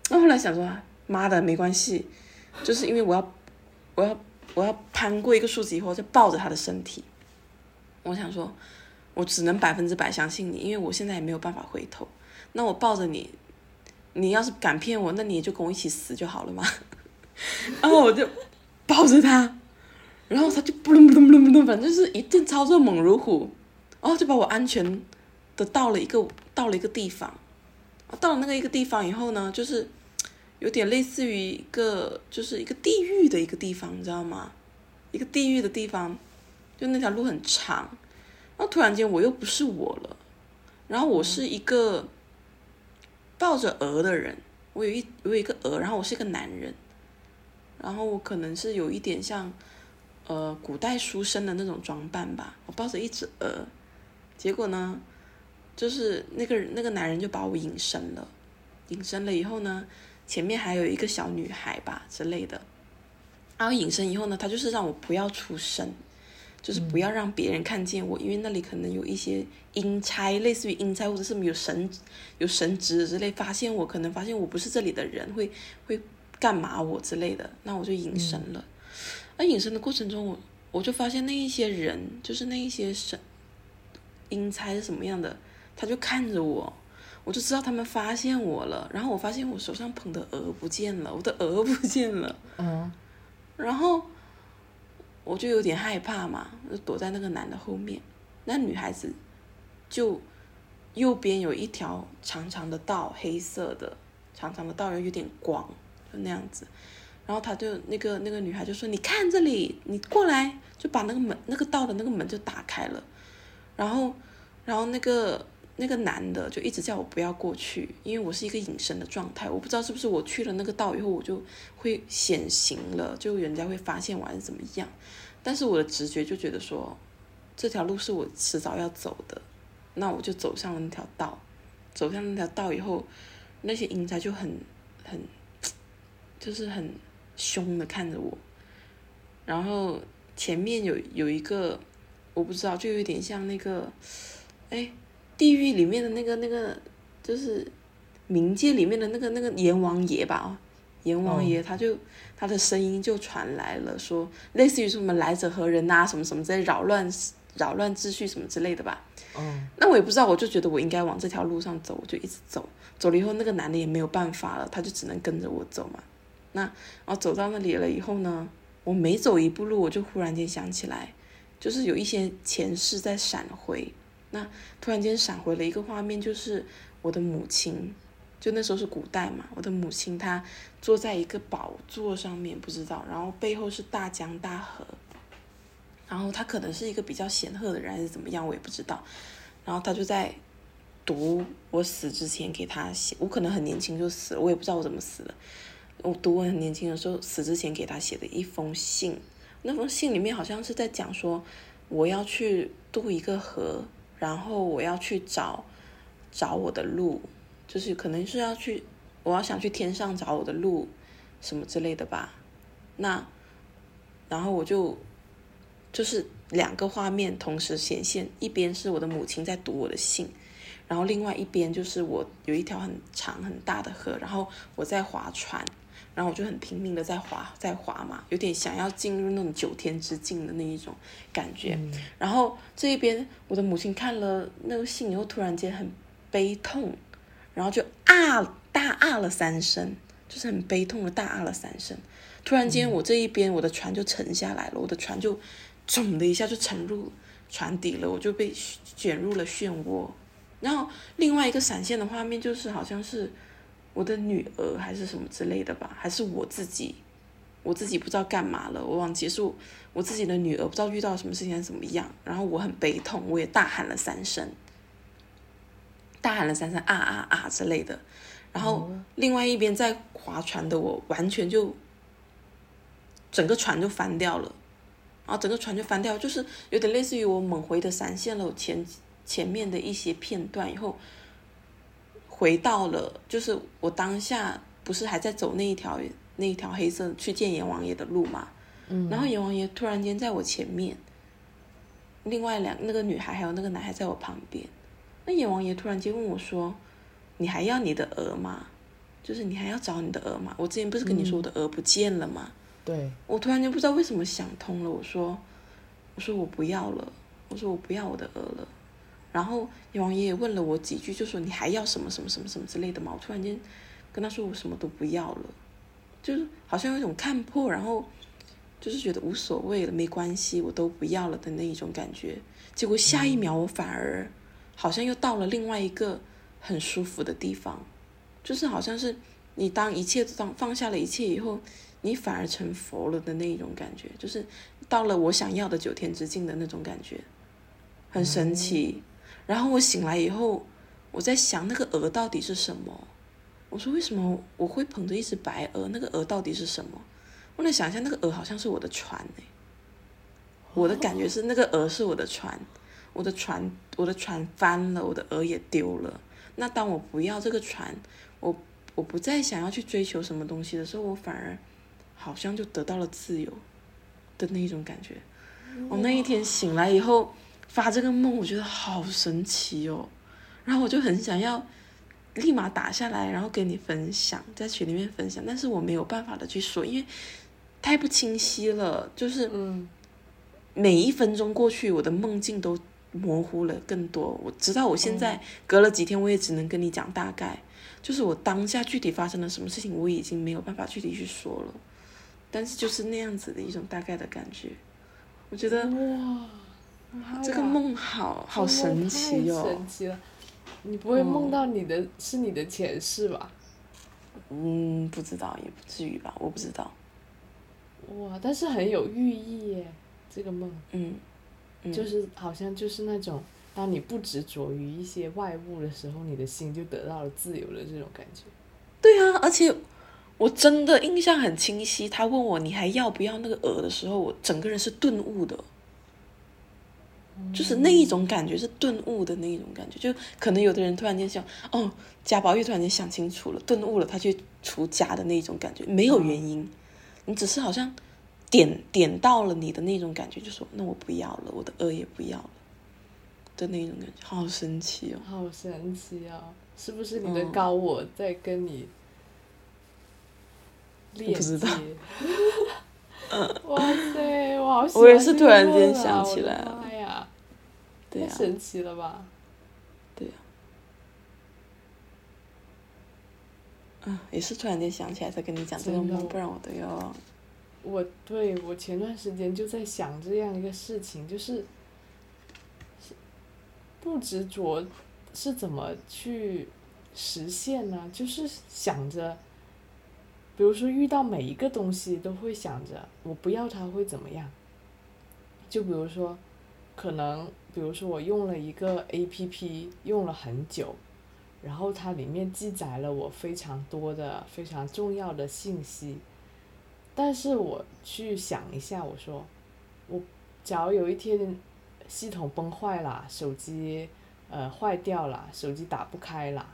然后后来想说，妈的，没关系，就是因为我要，我要，我要攀过一个树枝以后，就抱着他的身体。我想说，我只能百分之百相信你，因为我现在也没有办法回头。那我抱着你，你要是敢骗我，那你也就跟我一起死就好了嘛。然后我就抱着他，然后他就不隆不隆不隆不隆，反正是一顿操作猛如虎，然后就把我安全的到了一个到了一个地方。到了那个一个地方以后呢，就是有点类似于一个就是一个地狱的一个地方，你知道吗？一个地狱的地方，就那条路很长，然后突然间我又不是我了，然后我是一个抱着鹅的人，我有一我有一个鹅，然后我是一个男人，然后我可能是有一点像呃古代书生的那种装扮吧，我抱着一只鹅，结果呢？就是那个那个男人就把我隐身了，隐身了以后呢，前面还有一个小女孩吧之类的，然后隐身以后呢，他就是让我不要出声，就是不要让别人看见我，因为那里可能有一些阴差，类似于阴差或者是有神有神职之类，发现我可能发现我不是这里的人，会会干嘛我之类的，那我就隐身了。那隐身的过程中，我我就发现那一些人，就是那一些神阴差是什么样的。他就看着我，我就知道他们发现我了。然后我发现我手上捧的鹅不见了，我的鹅不见了。嗯。然后我就有点害怕嘛，就躲在那个男的后面。那女孩子就右边有一条长长的道，黑色的长长的道，又有点光，就那样子。然后他就那个那个女孩就说：“你看这里，你过来。”就把那个门那个道的那个门就打开了，然后然后那个那个男的就一直叫我不要过去，因为我是一个隐身的状态，我不知道是不是我去了那个道以后我就会显形了，就人家会发现我还是怎么样。但是我的直觉就觉得说，这条路是我迟早要走的，那我就走上了那条道。走向那条道以后，那些阴差就很很，就是很凶的看着我，然后前面有有一个我不知道，就有点像那个，哎，地狱里面的那个那个，就是冥界里面的那个那个阎王爷吧，阎王爷他就他的声音就传来了，说类似于什么来者何人呐，什么什么在扰乱扰乱秩序什么之类的吧。嗯，那我也不知道，我就觉得我应该往这条路上走，我就一直走。走了以后，那个男的也没有办法了，他就只能跟着我走嘛。那然后走到那里了以后呢，我每走一步路，我就忽然间想起来，就是有一些前世在闪回。那突然间闪回了一个画面，就是我的母亲，就那时候是古代嘛，我的母亲她坐在一个宝座上面，不知道，然后背后是大江大河。然后她可能是一个比较显赫的人，还是怎么样，我也不知道。然后她就在读我死之前给他写，我可能很年轻就死了，我也不知道我怎么死的。我读我很年轻的时候死之前给他写的一封信，那封信里面好像是在讲说我要去渡一个河，然后我要去找找我的路，就是可能是要去，我要想去天上找我的路，什么之类的吧。那然后我就。就是两个画面同时显现，一边是我的母亲在读我的信，然后另外一边就是我有一条很长很大的河，然后我在划船，然后我就很拼命的在划在划嘛，有点想要进入那种九天之境的那一种感觉。然后这一边我的母亲看了那个信以后，突然间很悲痛，然后就啊大啊了三声，就是很悲痛的大啊了三声。突然间我这一边我的船就沉下来了，我的船就。嗖的一下就沉入船底了，我就被卷入了漩涡。然后另外一个闪现的画面就是好像是我的女儿还是什么之类的吧，还是我自己，我自己不知道干嘛了，我忘记是我自己的女儿不知道遇到什么事情怎么样。然后我很悲痛，我也大喊了三声，大喊了三声啊啊啊之类的。然后另外一边在划船的我完全就整个船就翻掉了。然后整个船就翻掉，就是有点类似于我猛回的闪现了我前前面的一些片段以后，回到了就是我当下不是还在走那一条那一条黑色去见阎王爷的路嘛，嗯，然后阎王爷突然间在我前面，另外两那个女孩还有那个男孩在我旁边，那阎王爷突然间问我说：“你还要你的鹅吗？就是你还要找你的鹅吗？我之前不是跟你说我的鹅不见了吗？”对，我突然间不知道为什么想通了，我说，我说我不要了，我说我不要我的鹅了，然后阎王爷也问了我几句，就说你还要什么什么什么什么之类的嘛，我突然间跟他说我什么都不要了，就是好像有一种看破，然后就是觉得无所谓了，没关系，我都不要了的那一种感觉，结果下一秒我反而好像又到了另外一个很舒服的地方，就是好像是你当一切当放下了一切以后。你反而成佛了的那一种感觉，就是到了我想要的九天之境的那种感觉，很神奇。然后我醒来以后，我在想那个鹅到底是什么？我说为什么我会捧着一只白鹅？那个鹅到底是什么？我在想一下，那个鹅好像是我的船哎。我的感觉是那个鹅是我的船，我的船我的船翻了，我的鹅也丢了。那当我不要这个船，我我不再想要去追求什么东西的时候，我反而。好像就得到了自由的那一种感觉。我那一天醒来以后发这个梦，我觉得好神奇哦。然后我就很想要立马打下来，然后跟你分享，在群里面分享。但是我没有办法的去说，因为太不清晰了。就是每一分钟过去，我的梦境都模糊了更多。我直到我现在隔了几天，我也只能跟你讲大概，就是我当下具体发生了什么事情，我已经没有办法具体去说了。但是就是那样子的一种大概的感觉，我觉得哇，这个梦好好神奇哦！神奇了，你不会梦到你的是你的前世吧？嗯，不知道，也不至于吧，我不知道。哇，但是很有寓意耶，这个梦，嗯，嗯就是好像就是那种，当你不执着于一些外物的时候，你的心就得到了自由的这种感觉。对啊，而且我真的印象很清晰，他问我你还要不要那个鹅的时候，我整个人是顿悟的，就是那一种感觉是顿悟的那一种感觉，就可能有的人突然间想，哦，贾宝玉突然间想清楚了，顿悟了，他去除家的那一种感觉，没有原因，你只是好像点点到了你的那种感觉，就说那我不要了，我的恶也不要了的那种感觉，好神奇哦。好神奇哦！是不是你的嗯高我在跟你链接？不知道 哇塞，我好喜我也是突然间想起来了对啊，太神奇了吧！对呀、啊，也是突然间想起来才跟你讲这个梦，不然我都要。我对我前段时间就在想这样一个事情，就是是不执着是怎么去实现呢？就是想着，比如说遇到每一个东西都会想着我不要它会怎么样。就比如说，可能比如说我用了一个 A P P 用了很久，然后它里面记载了我非常多的非常重要的信息。但是我去想一下，我说，我假如有一天系统崩坏了，手机呃坏掉了，手机打不开了，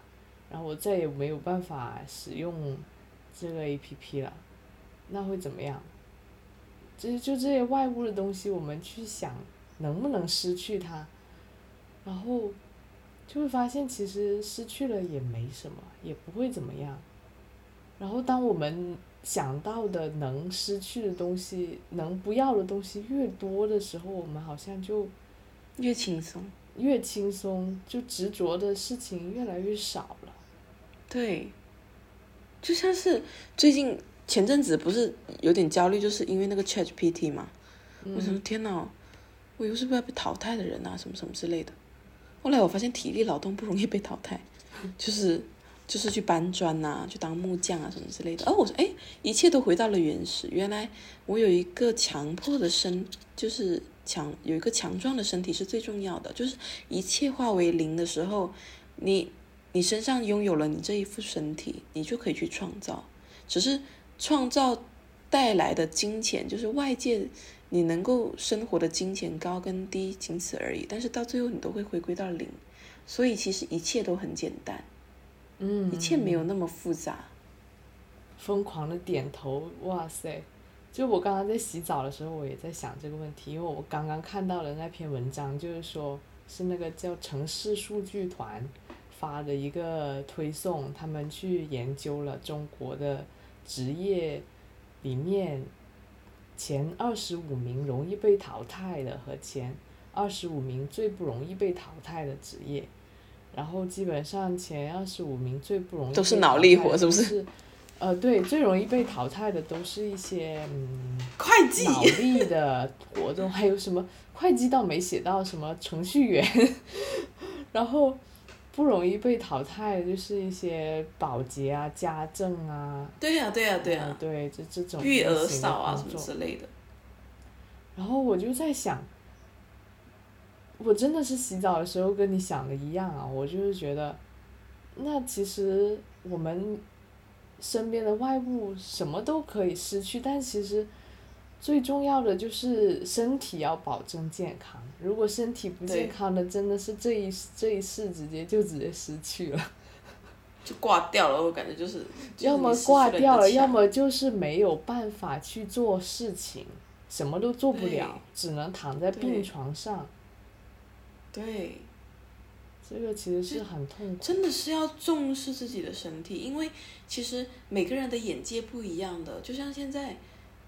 然后我再也没有办法使用这个 A P P 了，那会怎么样？就就这些外物的东西，我们去想能不能失去它，然后就会发现其实失去了也没什么，也不会怎么样。然后当我们想到的能失去的东西，能不要的东西越多的时候，我们好像就越轻松。越轻松，就执着的事情越来越少了。对，就像是最近前阵子不是有点焦虑，就是因为那个 ChatGPT 嘛，我想说天哪，我又是不要被淘汰的人啊，什么什么之类的。后来我发现体力劳动不容易被淘汰，就是就是去搬砖呐、去当木匠啊什么之类的。而我说，哎，一切都回到了原始。原来我有一个强迫的身，就是强有一个强壮的身体是最重要的。就是一切化为零的时候，你你身上拥有了你这一副身体，你就可以去创造。只是创造带来的金钱，就是外界你能够生活的金钱高跟低，仅此而已。但是到最后你都会回归到零，所以其实一切都很简单，嗯，一切没有那么复杂。疯狂的点头，哇塞！就我刚刚在洗澡的时候，我也在想这个问题，因为我刚刚看到了那篇文章，就是说是那个叫城市数据团发的一个推送，他们去研究了中国的职业里面前二十五名容易被淘汰的和前二十五名最不容易被淘汰的职业，然后基本上前二十五名最不容易都是脑力活是不是？呃，对，最容易被淘汰的都是一些嗯会计脑力的活动，还有什么会计倒没写到什么程序员，然后不容易被淘汰的就是一些保洁啊、家政啊，对呀、对呀、对呀、呃对，这这种育儿嫂啊什么之类的。然后我就在想，我真的是洗澡的时候跟你想的一样啊，我就是觉得，那其实我们身边的外物什么都可以失去，但其实最重要的就是身体要保证健康。如果身体不健康的，真的是这一这一世直接就直接失去了，就挂掉了，我感觉就是，就是要么挂掉了，要么就是没有办法去做事情，什么都做不了，只能躺在病床上。对，这个其实是很痛苦。真的是要重视自己的身体，因为其实每个人的眼界不一样的。就像现在，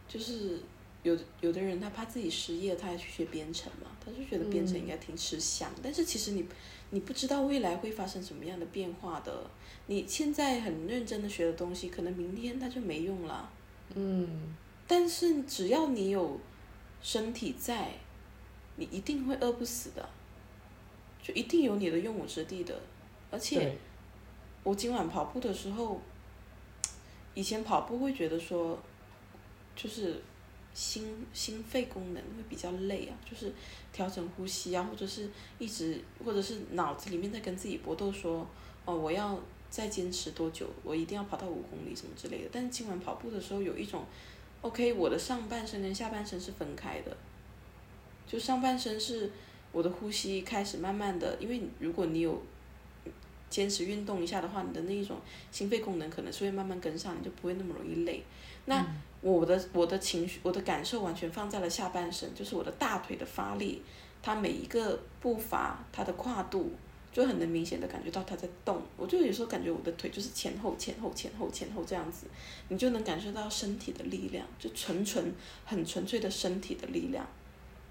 就是有的有的人他怕自己失业，他还去学编程嘛，他就觉得编程应该挺吃香。但是其实你你不知道未来会发生什么样的变化的。你现在很认真的学的东西，可能明天它就没用了。嗯，但是只要你有身体在，你一定会饿不死的，就一定有你的用武之地的。而且，我今晚跑步的时候，以前跑步会觉得说，就是心心肺功能会比较累啊，就是调整呼吸啊，或者是一直或者是脑子里面在跟自己搏斗说，哦，我要再坚持多久，我一定要跑到五公里什么之类的。但是今晚跑步的时候有一种，OK，我的上半身跟下半身是分开的，就上半身是我的呼吸开始慢慢的，因为如果你有坚持运动一下的话，你的那一种心肺功能可能是会慢慢跟上，你就不会那么容易累。那我的我的情绪我的感受完全放在了下半身，就是我的大腿的发力，它每一个步伐它的跨度就很能明显的感觉到它在动。我就有时候感觉我的腿就是前后前后前后前后这样子，你就能感受到身体的力量，就纯纯很纯粹的身体的力量，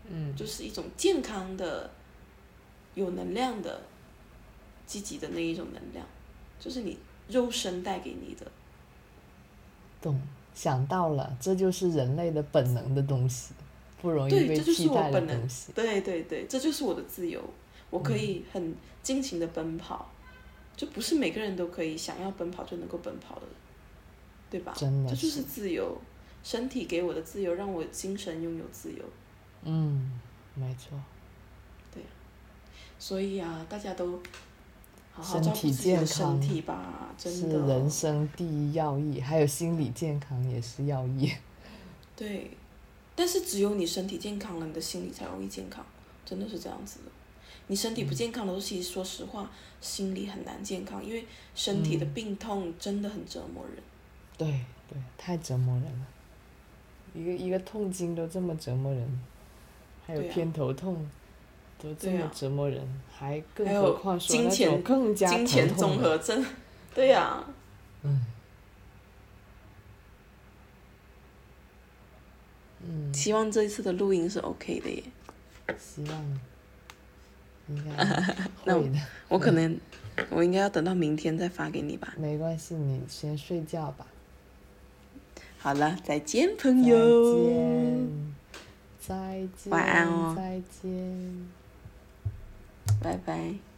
嗯，就是一种健康的、有能量的、积极的那一种能量，就是你肉身带给你的。懂。想到了，这就是人类的本能的东西，不容易对，被这就是替代的我本能东西。。对对对，这就是我的自由，我可以很尽情的奔跑，就不是每个人都可以想要奔跑就能够奔跑的，对吧？真的这就是是自由，身体给我的自由，让我精神拥有自由。嗯，没错，对所以啊，大家都身体健康身体吧，真是的。人生第一要义，还有心理健康也是要义。对，但是只有你身体健康了，你的心理才容易健康，真的是这样子的。你身体不健康的时候，其实说实话，心理很难健康，因为身体的嗯病痛真的很折磨人。对对，太折磨人了。一个一个痛经都这么折磨人，还有偏头痛，都这么对啊折磨人，还更何况说那金钱种更加金钱综合症，对呀、嗯，希望这一次的录音是 OK 的耶。希望应该那我。我可能，我应该要等到明天再发给你吧。没关系，你先睡觉吧。好了，再见，朋再友。见，再见，晚安哦再见。拜拜。